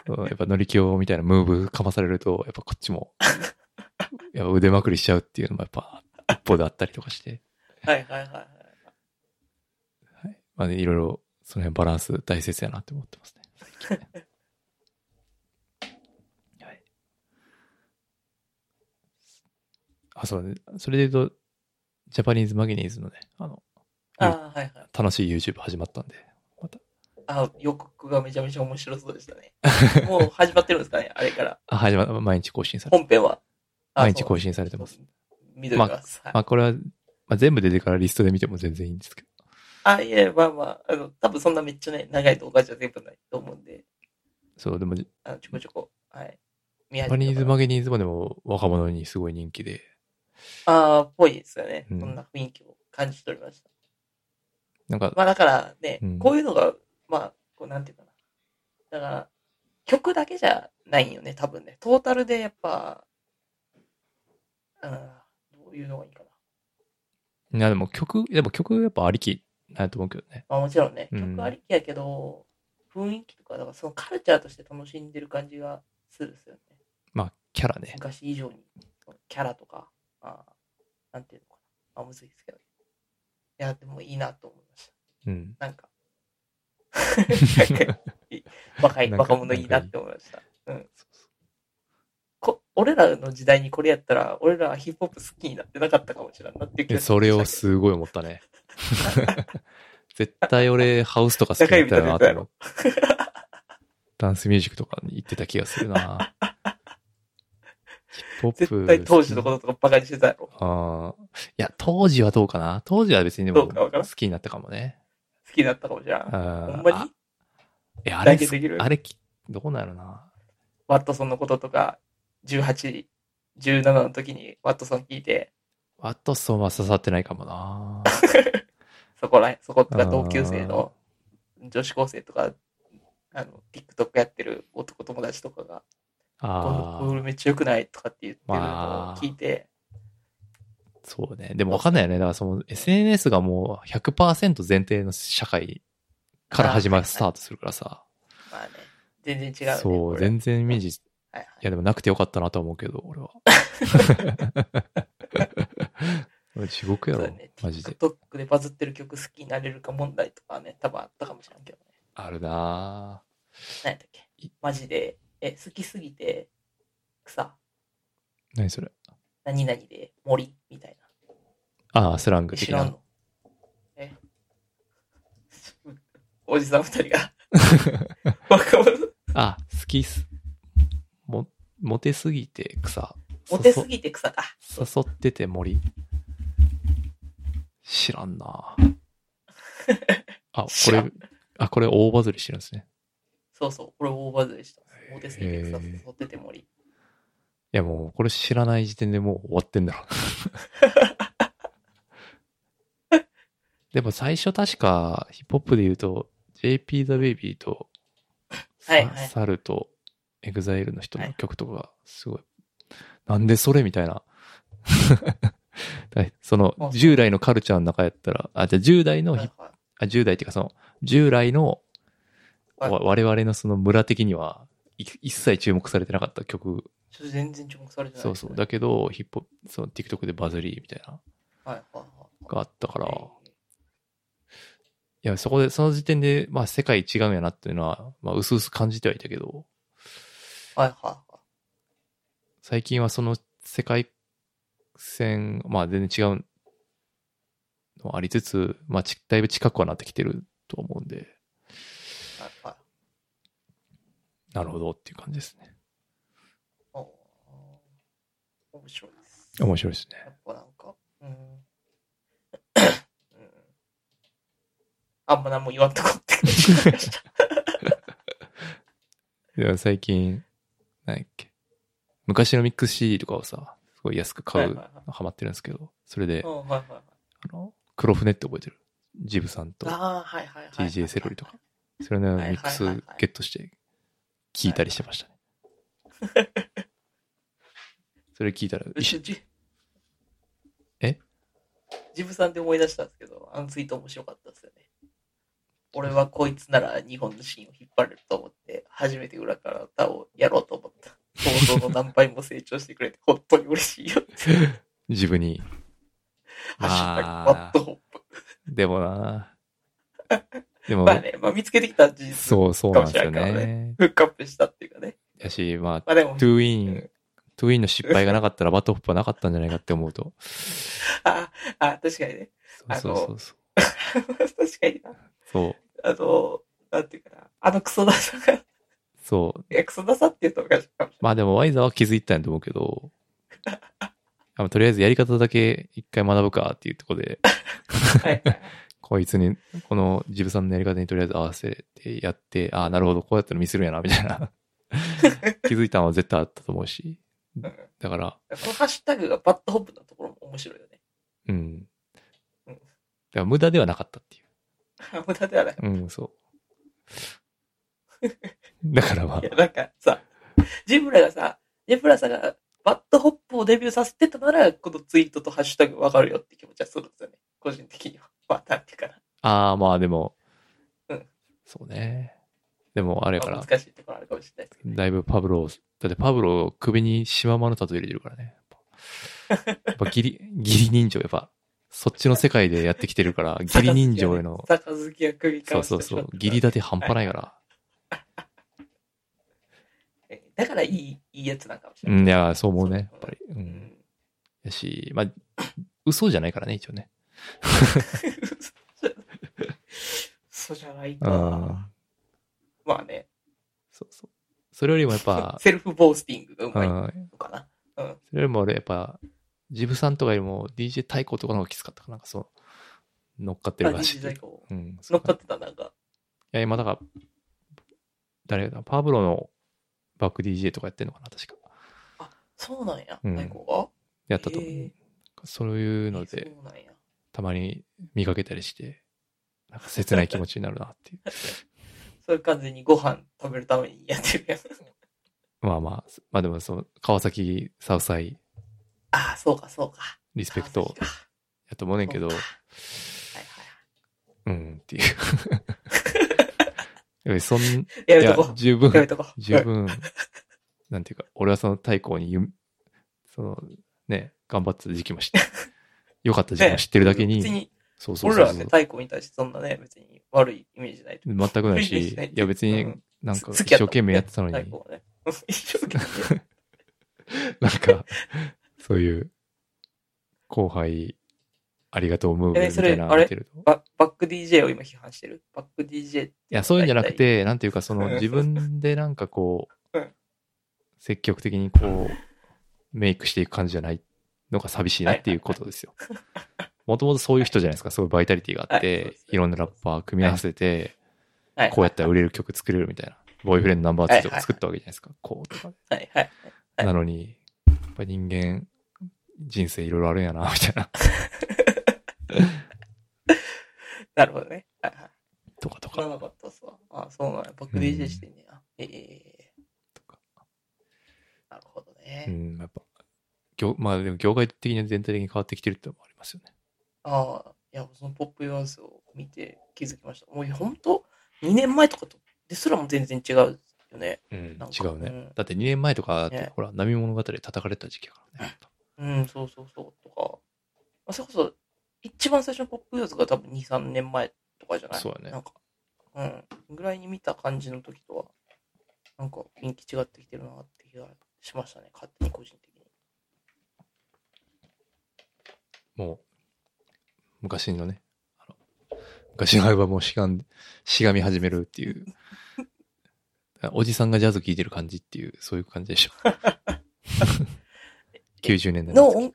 B: やっぱ乗り気みたいなムーブかまされると、やっぱこっちも、やっぱ腕まくりしちゃうっていうのもやっぱ一方であったりとかして、
C: はいはいはいはい。
B: はい。まあね、いろいろ、その辺バランス大切やなって思ってますね。最近ねはい。あ、そうね。それで言うと、ジャパニーズマギニーズのね、あの、
C: ああ、はいはい。
B: 楽しい YouTube 始まったんで、また。
C: あ、予告がめちゃめちゃ面白そうでしたね。*laughs* もう始まってるんですかね、あれから。
B: あ、始まった、毎日更新されて
C: 本編は。あ
B: 毎日更新されてます。。
C: 見てます。はい
B: まあ、これは、まあ、全部出てからリストで見ても全然いいんですけど。
C: あ、いえ、まあまあ、あの、多分そんなめっちゃね、長い動画じゃ全部ないと思うんで、
B: そう、でも、ジ
C: あのちょこちょこ、はい。見
B: ャパニーズ
C: ま
B: マギニーズもでも若者にすごい人気で、
C: ああ、ぽいですよね。
B: うん
C: そんな雰囲気を感じ取りました。
B: なんか、
C: まあだからね、
B: うん
C: こういうのが、まあ、こうなんていうかな。だから、曲だけじゃないんよね、多分ね。トータルでやっぱ、うん、どういうのがいいかな。
B: いやでも曲、でも曲やっぱありきなと思うけどね。
C: まあもちろんね、
B: うん
C: 曲ありきやけど、雰囲気とか、だからそのカルチャーとして楽しんでる感じがするんですよね。
B: まあ、キャラね。
C: 昔以上に、キャラとか、あなんていうのかな。あ、むずいですけど。いや、でもいいなと思いました。
B: うん。
C: なんか、*laughs* 若い、若者いいなって思いました。うん。こ俺らの時代にこれやったら、俺らはヒップホップ好きになってなかったかもしれんなっていう気
B: それをすごい思ったね。*laughs* 絶対俺、ハウスとか好きだったよなって。ダンスミュージックとかに行ってた気がするな。ヒップ。
C: 絶対当時のこととかバカにしてたやろ。
B: ああ。いや、当時はどうかな？当時は別にでも好きになったかもね。
C: 好きになったかもしれん。
B: あ
C: ほんまに？
B: え、あれあれき、どうなるな。
C: ワットソンのこととか、18、17の時にワットソン聞いて、
B: ワットソンは刺さってないかもな。*laughs*
C: そこらへん、そことか同級生の女子高生とか、あの、TikTok やってる男友達とかが、
B: ああ、
C: これめっちゃ良くないとかって言ってるのを
B: まあ
C: 聞いて、
B: そうね。でもわかんないよね。だからその SNS がもう100%前提の社会から始まる、スタートするからさ。
C: まあね、全然違う、ね。
B: そう、全然イメージ、い
C: はいはい
B: やでもなくてよかったなとは思うけど、俺は。*laughs* 地獄やろ
C: ね、
B: マジで。
C: TikTok でバズってる曲好きになれるか問題とかね、多分あったかもしれんけどね。
B: あるな
C: 何やったっけ？マジで、え、好きすぎて、草、
B: ぁ何それ？
C: 何々で森みたい
B: ああ、スラング
C: な。
B: 的な。
C: 知らんのえ？*laughs* おじさん二人が。*laughs* 若者
B: あ、好きっす。も、モテすぎて草。
C: モテすぎて草か。
B: 誘誘ってて森知らんなぁ *laughs* あ、これ、あ、これ大バズりしてるんですね。
C: そうそう、これ大バズりした。モテすぎて草、誘ってて森。
B: いやもう、これ知らない時点でもう終わってんだ。でも最初確か、ヒップホップで言うと、JP The Baby と、さ
C: はいはい
B: サルと、EXILE の人の曲とかが、すごい、なんでそれみたいな。だその
C: あ、
B: 従来のカルチャーの中やったら、あ、じゃあ10代の
C: はいはい
B: あ、10代っていうかその、従来の、
C: はい
B: わ我々のその村的には、い一切注目されてなかった曲。
C: ちょっと全然注目されてない、
B: そうそう。だけど、ヒップホップ、その TikTok でバズりみたいな、
C: はいはいはい。
B: があったから、
C: え
B: いや、そこで、その時点で、まあ世界違うんやなっていうのは、まあ薄々感じてはいたけど、
C: ーはいはいはい。
B: 最近はその世界線、まあ全然違うのありつつ、まあちだいぶ近くはなってきてると思うんで、
C: はいはい。
B: なるほどっていう感じですね。
C: 面白いです。
B: 面白いですね。
C: やっぱなんか、うん。うんあんま何も言わんとこって感じました。
B: いや、最近、何やっけ。昔のミックス CD とかをさ、すごい安く買うハマってるんですけど、それで。あの、黒船って覚えてる？ジブさんと。TJ セロリとか。それのミックスゲットして聞いたりしてましたね。それ聞いたら、え？
C: ジブさんで思い出したんですけど、あのツイート面白かったですよね。俺はこいつなら日本のシーンを引っ張れると思って、初めて裏から歌をやろうと思った。想像の何倍も成長してくれて、本当に嬉しいよって。*laughs*
B: 自分に。
C: ハッシュタグ、
B: まあ
C: ワットホップ。
B: でもなでも、
C: まあね、まあ見つけてきた事実。
B: そう、そうなんですよね。
C: フックアップしたっていうかね。
B: やし、まあ、
C: まあでも、
B: トゥーイン、トゥーインの失敗がなかったら BAD HOP はなかったんじゃないかって思うと。*laughs*
C: あ、あ、確かにね。
B: そうそうそうそう。*laughs*
C: 確かにな。
B: そう。
C: あの、なんていうかな。あのクソダサが、い
B: そう。
C: や、クソダサって言うとおかしいかもし
B: まあでも YZERR は気づいたんやと思うけど、*laughs* とりあえずやり方だけ一回学ぶかっていうところで、
C: はい。
B: こいつに、このジブさんのやり方にとりあえず合わせてやって、ああ、なるほど、こうやったらミスるんやな、みたいな。*laughs* 気づいたのは絶対あったと思うし。だから、
C: このハッシュタグが BAD HOP のところも面白いよね。
B: うん。だ
C: うん
B: から無駄ではなかったってい *laughs*
C: 無駄ではない。
B: う。うん、そう。だからまあ *laughs*
C: いや、、なんかさ、 Zeebra がさ、 Zeebra さんが BAD HOP をデビューさせてたなら、このツイートとハッシュタグわかるよって気持ちはするんですよね。個人的には。まあ、なんていうかな。
B: ああ、まあでも、
C: うん
B: そうね。でもあれやから
C: まあ、難しいところあるかもしれないですけど、ね。
B: だいぶパブロを、だってパブロを首にシママのタトゥー入れてるからね。やっぱ *laughs* やっぱ義理、義理人情、やっぱ、そっちの世界でやってきてるから、*laughs* 義理人情への、
C: 杯が首か
B: そうそうそう、義理立て半端ないから。*laughs*
C: えーだからいい、いいやつなんかもしれない。
B: うん、いや、そう思うね、やっぱり。う。
C: うんん。
B: やし、まあ、嘘じゃないからね、一応ね。
C: そうじゃない
B: うん。
C: か。まあね。
B: そうそう。それよりもやっぱ、*laughs*
C: セルフボースティングがう
B: う
C: まい
B: ん、
C: のかな。うん。
B: それよりも俺やっぱ、ジブさんとかよりも DJ 太鼓とかの方がきつかったかな。なんかそう、乗っかって
C: あ、
B: るらしい
C: 日。大こう
B: うん。
C: 乗っかってた、なんか。
B: いや、今だから、誰だ、パブロのバック DJ とかやってんのかな、確か。
C: そうなんや、
B: うん
C: 太鼓が？
B: やったとそういうの
C: え
B: で、
C: そうなんや。
B: たまに見かけたりして、なんか切ない気持ちになるなっていう。*laughs*
C: それ完全にご飯食べるためにやってるやん。
B: まあまあ、まあでもその、川崎サウサイ
C: ああ、そうか、そうか。
B: リスペクトやと思うねんけど、
C: そうかはい
B: うんっていう。い *laughs* やそん、い
C: はい。や
B: 十分。十分、なんていうか、俺はその太鼓にゆ、その、ね、頑張ってた時期も知って、良かった時期も知ってるだけに、
C: 別に、
B: そうそうそうそう。
C: 俺らはね、太鼓に対してそんなね、別に悪いイメージないと。
B: 全くないし、
C: い
B: いや別に
C: うん。
B: なんか一生懸命やってたのに。*laughs*
C: 一生懸命。*laughs*
B: なんか、そういう、後輩、ありがとうムーブみたいな見てると。い
C: ババック DJ を今批判してる？バック DJ。
B: や、そういうんじゃなくて、なんていうか、その
C: うん *laughs*
B: 自分でなんかこう
C: うん、
B: 積極的にこう、メイクしていく感じじゃないのが寂しいなっていうことですよ。もともとそういう人じゃないですか。すごいバイタリティがあっていろんなラッパー組み合わせて、
C: はい。
B: こうやったら売れる曲作れるみたいな。ボーイフレンドナンバー2とか作ったわけじゃないですか。こうとか。
C: はいはい。はい
B: なのに、やっぱ人間、人生いろいろあるんやな、みたいな。*laughs*
C: なるほどね。はいはい。
B: とかとか。
C: 知らなかったっすわ。あ、そうなんや。バック DJ してんねや。ええ
B: とか
C: なるほど
B: う
C: ね。
B: ん、やっぱ、業、まあでも業界的に全体的に変わってきてるってのもありますよね。
C: ああ、いや、そのポップユアースを見て気づきました。もう本当2年前とかとですらも全然違うよね。
B: うん
C: なんか
B: 違うね。
C: うん
B: だって2年前とかって、
C: ね
B: ほら、波物語で叩かれた時期やからね。
C: うん、そうそうそう。とか、まあ、それこそ、一番最初のポップユアーズが多分2、3年前とかじゃない？
B: そうやね
C: なんか、うん。ぐらいに見た感じの時とは、なんか雰囲気違ってきてるなって気がしましたね。勝手に個人的に。
B: もう、昔のね、あの昔のアルバムをしがん、しがみ始めるっていう、おじさんがジャズ聴いてる感じっていう、そういう感じでしょ。*laughs* 90年代
C: の音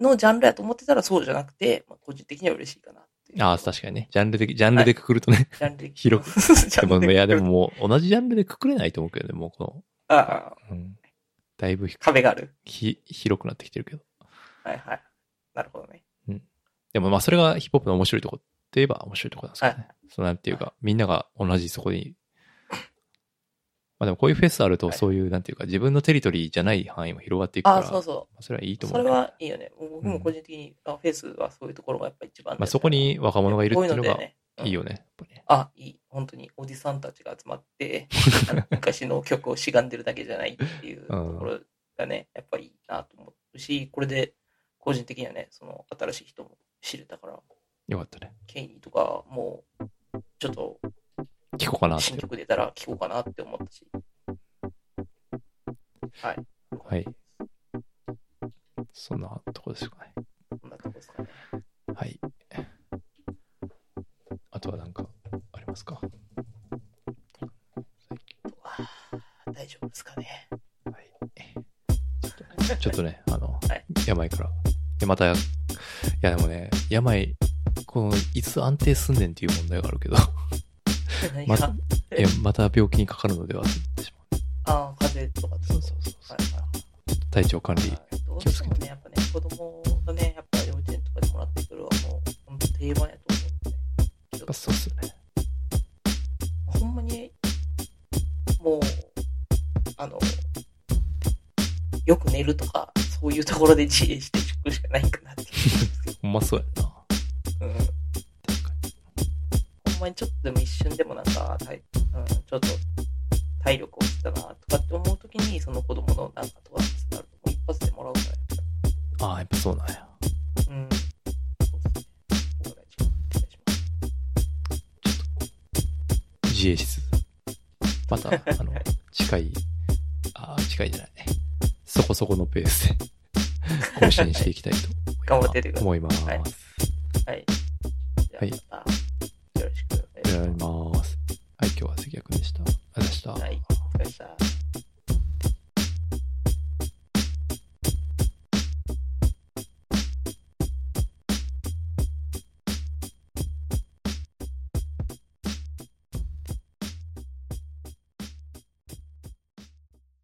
C: のジャンルやと思ってたらそうじゃなくて、まあ、個人的には嬉しいかなって。
B: ああ、確かにね。ジャンルで、ジャンルでくくるとね。
C: ジャンル的
B: 広
C: く。*laughs*
B: でも、いや、でももう、同じジャンルでくくれないと思うけどね、もうこ
C: ああ、
B: の、うん。だいぶひ
C: 壁がある。
B: ひ広くなってきてるけど。
C: はいはい。なるほどね。
B: でもまあ、それがヒップホップの面白いとこって言えば面白いとこなんですよね。
C: は
B: そうなんていうか、みんなが同じそこに。まあでもこういうフェスあると、
C: はい
B: そういう、なんていうか、自分のテリトリーじゃない範囲も広がっていくから、
C: ああ、そうそ
B: まあそれはいいと
C: う。
B: 思う。
C: それはいいよね。僕も個人的に、あフェイスはそういうところがやっぱ一番、
B: まあそこに若者がいるっていうのがいいよね。やっぱりね
C: あ、いい。本当におじさんたちが集まって、*laughs* 昔の曲をしがんでるだけじゃないっていうところがね、やっぱりいいなと思うし、これで個人的にはね、その新しい人も知れたから、
B: よかったね。
C: ケイニーとかもう、ちょっと
B: 聞こうかなって
C: 新。曲出たら聴こうかなって思ったし。はい。
B: はい。そんなとこですかね。
C: こんなとこですかね。
B: はい。あとはなんか、ありますか？最近
C: 大丈夫ですかね。
B: はい。ちょっとね、ちょっとねあの、
C: はい
B: 病から。いや、また、いやでもね、病、この、いつ安定すんねんっていう問題があるけど、ま
C: 何が
B: いや、また病気にかかるのではってしまう。
C: ああ、風邪とか
B: そうそうそう
C: はいはい
B: 体調管理。
C: はい。どうしてもね、やっぱね、子供がね、やっぱ幼稚園とかでもらってくるはもう、本当定番やと思うんで、
B: やっぱそうっすよね。
C: ほんまに、もう、あの、よく寝るとか、そういうところで自衛していくしかないかなって *laughs*
B: ほんまそうやんな。
C: うん。ほんまにちょっとでも一瞬でもなんか、体うん、ちょっと
B: 更新していきたいと
C: 頑張っててください
B: 思います。
C: はい